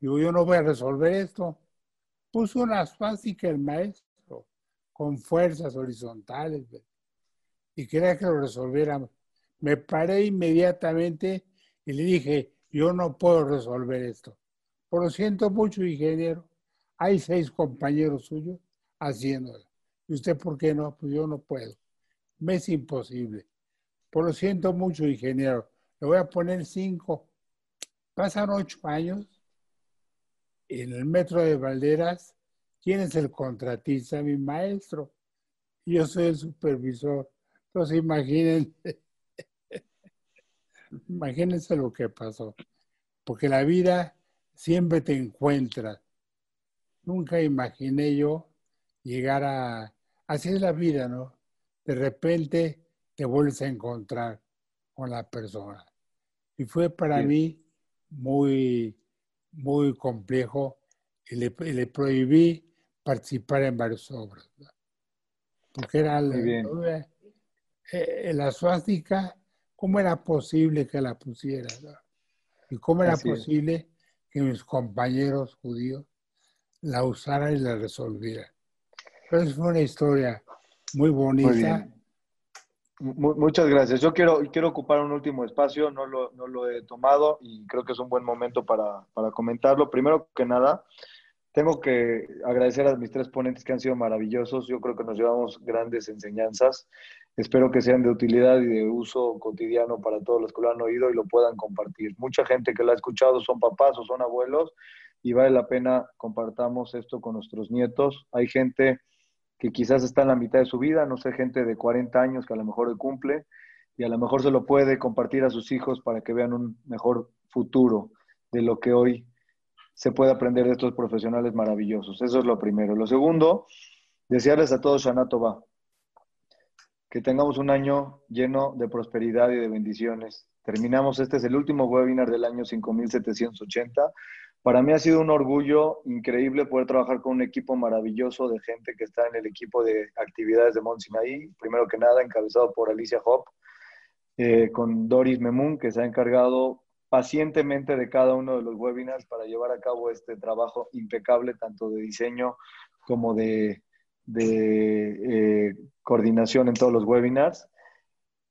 Speaker 4: digo, yo no voy a resolver esto. Puso una suástica el maestro con fuerzas horizontales y quería que lo resolviéramos. Me paré inmediatamente y le dije, yo no puedo resolver esto. Por lo siento mucho, ingeniero. Hay seis compañeros suyos haciéndolo. ¿Y usted por qué no? Pues yo no puedo. Me es imposible. Por lo siento mucho, ingeniero. Le voy a poner cinco. Pasan ocho años. En el metro de Valderas, ¿quién es el contratista? Mi maestro. Yo soy el supervisor. Entonces imagínense, [LAUGHS] imagínense lo que pasó. Porque la vida siempre te encuentra. Nunca imaginé yo llegar a... Así es la vida, ¿no? De repente te vuelves a encontrar con la persona. Y fue para mí muy muy complejo y le, le prohibí participar en varias obras. Porque era la, eh, la suástica, ¿cómo era posible que la pusiera? ¿Y cómo era posible que mis compañeros judíos la usaran y la resolvieran? Entonces fue una historia muy bonita.
Speaker 1: Muchas gracias. Yo quiero, quiero ocupar un último espacio, no lo, no lo he tomado y creo que es un buen momento para, para, comentarlo. Primero que nada, tengo que agradecer a mis tres ponentes que han sido maravillosos. Yo creo que nos llevamos grandes enseñanzas. Espero que sean de utilidad y de uso cotidiano para todos los que lo han oído y lo puedan compartir. Mucha gente que lo ha escuchado son papás o son abuelos y vale la pena compartamos esto con nuestros nietos. Hay gente que quizás está en la mitad de su vida, no sé, gente de 40 años que a lo mejor cumple y a lo mejor se lo puede compartir a sus hijos para que vean un mejor futuro de lo que hoy se puede aprender de estos profesionales maravillosos. Eso es lo primero. Lo segundo, desearles a todos Shana Tova, que tengamos un año lleno de prosperidad y de bendiciones. Terminamos, este es el último webinar del año 5780. Para mí ha sido un orgullo increíble poder trabajar con un equipo maravilloso de gente que está en el equipo de actividades de Mont Primero que nada, encabezado por Alicia Hop, eh, con Doris Memun, que se ha encargado pacientemente de cada uno de los webinars para llevar a cabo este trabajo impecable, tanto de diseño como de, eh, coordinación en todos los webinars.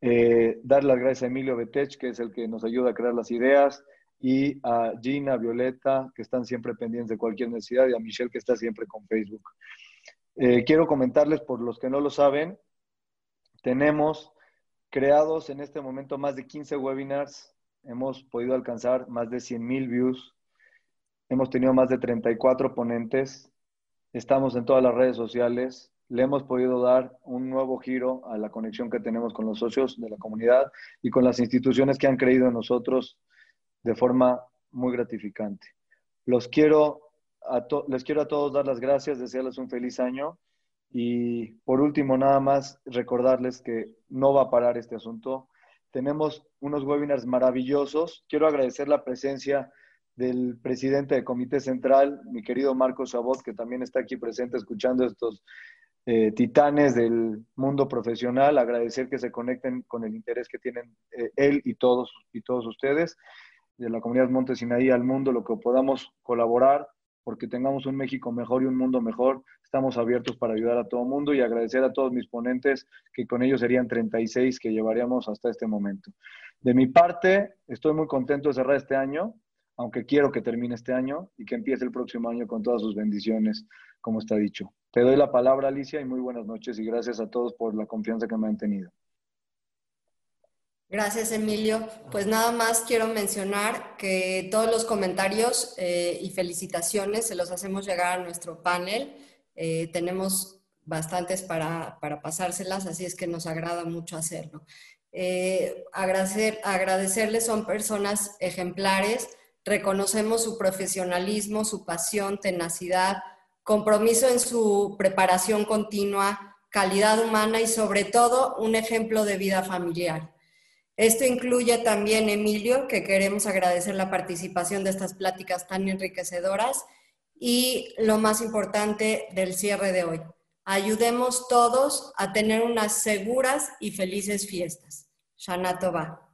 Speaker 1: Eh, dar las gracias a Emilio Betech, que es el que nos ayuda a crear las ideas y a Gina, Violeta, que están siempre pendientes de cualquier necesidad, y a Michelle, que está siempre con Facebook. Eh, quiero comentarles, por los que no lo saben, tenemos creados en este momento más de 15 webinars, hemos podido alcanzar más de 100 mil views, hemos tenido más de 34 ponentes, estamos en todas las redes sociales, le hemos podido dar un nuevo giro a la conexión que tenemos con los socios de la comunidad y con las instituciones que han creído en nosotros de forma muy gratificante. Los quiero a les quiero a todos dar las gracias, desearles un feliz año y por último nada más recordarles que no va a parar este asunto. Tenemos unos webinars maravillosos. Quiero agradecer la presencia del presidente del Comité Central, mi querido Marcos Chabot, que también está aquí presente escuchando estos eh, titanes del mundo profesional. Agradecer que se conecten con el interés que tienen eh, él y todos, y todos ustedes de la comunidad Monte Sinaí al mundo, lo que podamos colaborar, porque tengamos un México mejor y un mundo mejor. Estamos abiertos para ayudar a todo el mundo y agradecer a todos mis ponentes, que con ellos serían 36 que llevaríamos hasta este momento. De mi parte, estoy muy contento de cerrar este año, aunque quiero que termine este año y que empiece el próximo año con todas sus bendiciones, como está dicho. Te doy la palabra, Alicia, y muy buenas noches y gracias a todos por la confianza que me han tenido.
Speaker 5: Gracias, Emilio. Pues nada más quiero mencionar que todos los comentarios eh, y felicitaciones se los hacemos llegar a nuestro panel. Eh, tenemos bastantes para, para, pasárselas, así es que nos agrada mucho hacerlo. Eh, agradecer, agradecerles, son personas ejemplares, reconocemos su profesionalismo, su pasión, tenacidad, compromiso en su preparación continua, calidad humana y sobre todo un ejemplo de vida familiar. Esto incluye también, Emilio, que queremos agradecer la participación de estas pláticas tan enriquecedoras y lo más importante del cierre de hoy. Ayudemos todos a tener unas seguras y felices fiestas. Shana Tova.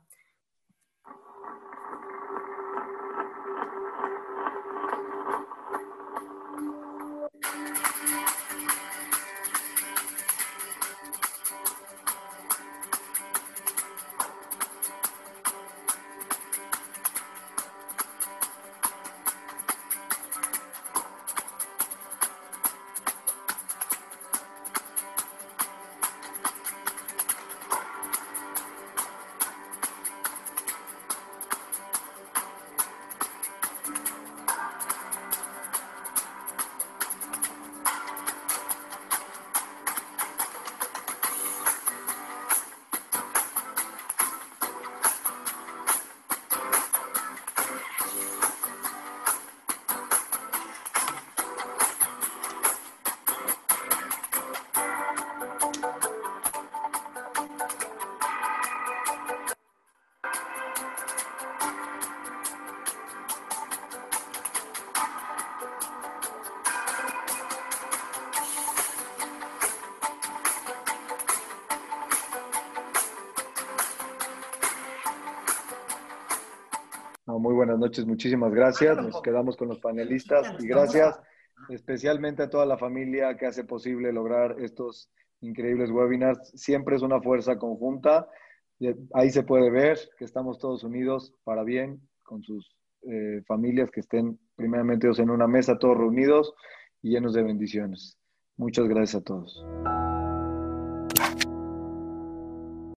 Speaker 1: Noches, muchísimas gracias. Nos quedamos con los panelistas y gracias especialmente a toda la familia que hace posible lograr estos increíbles webinars. Siempre es una fuerza conjunta. Ahí se puede ver que estamos todos unidos para bien con sus eh, familias que estén primeramente en una mesa, todos reunidos y llenos de bendiciones. Muchas gracias a todos.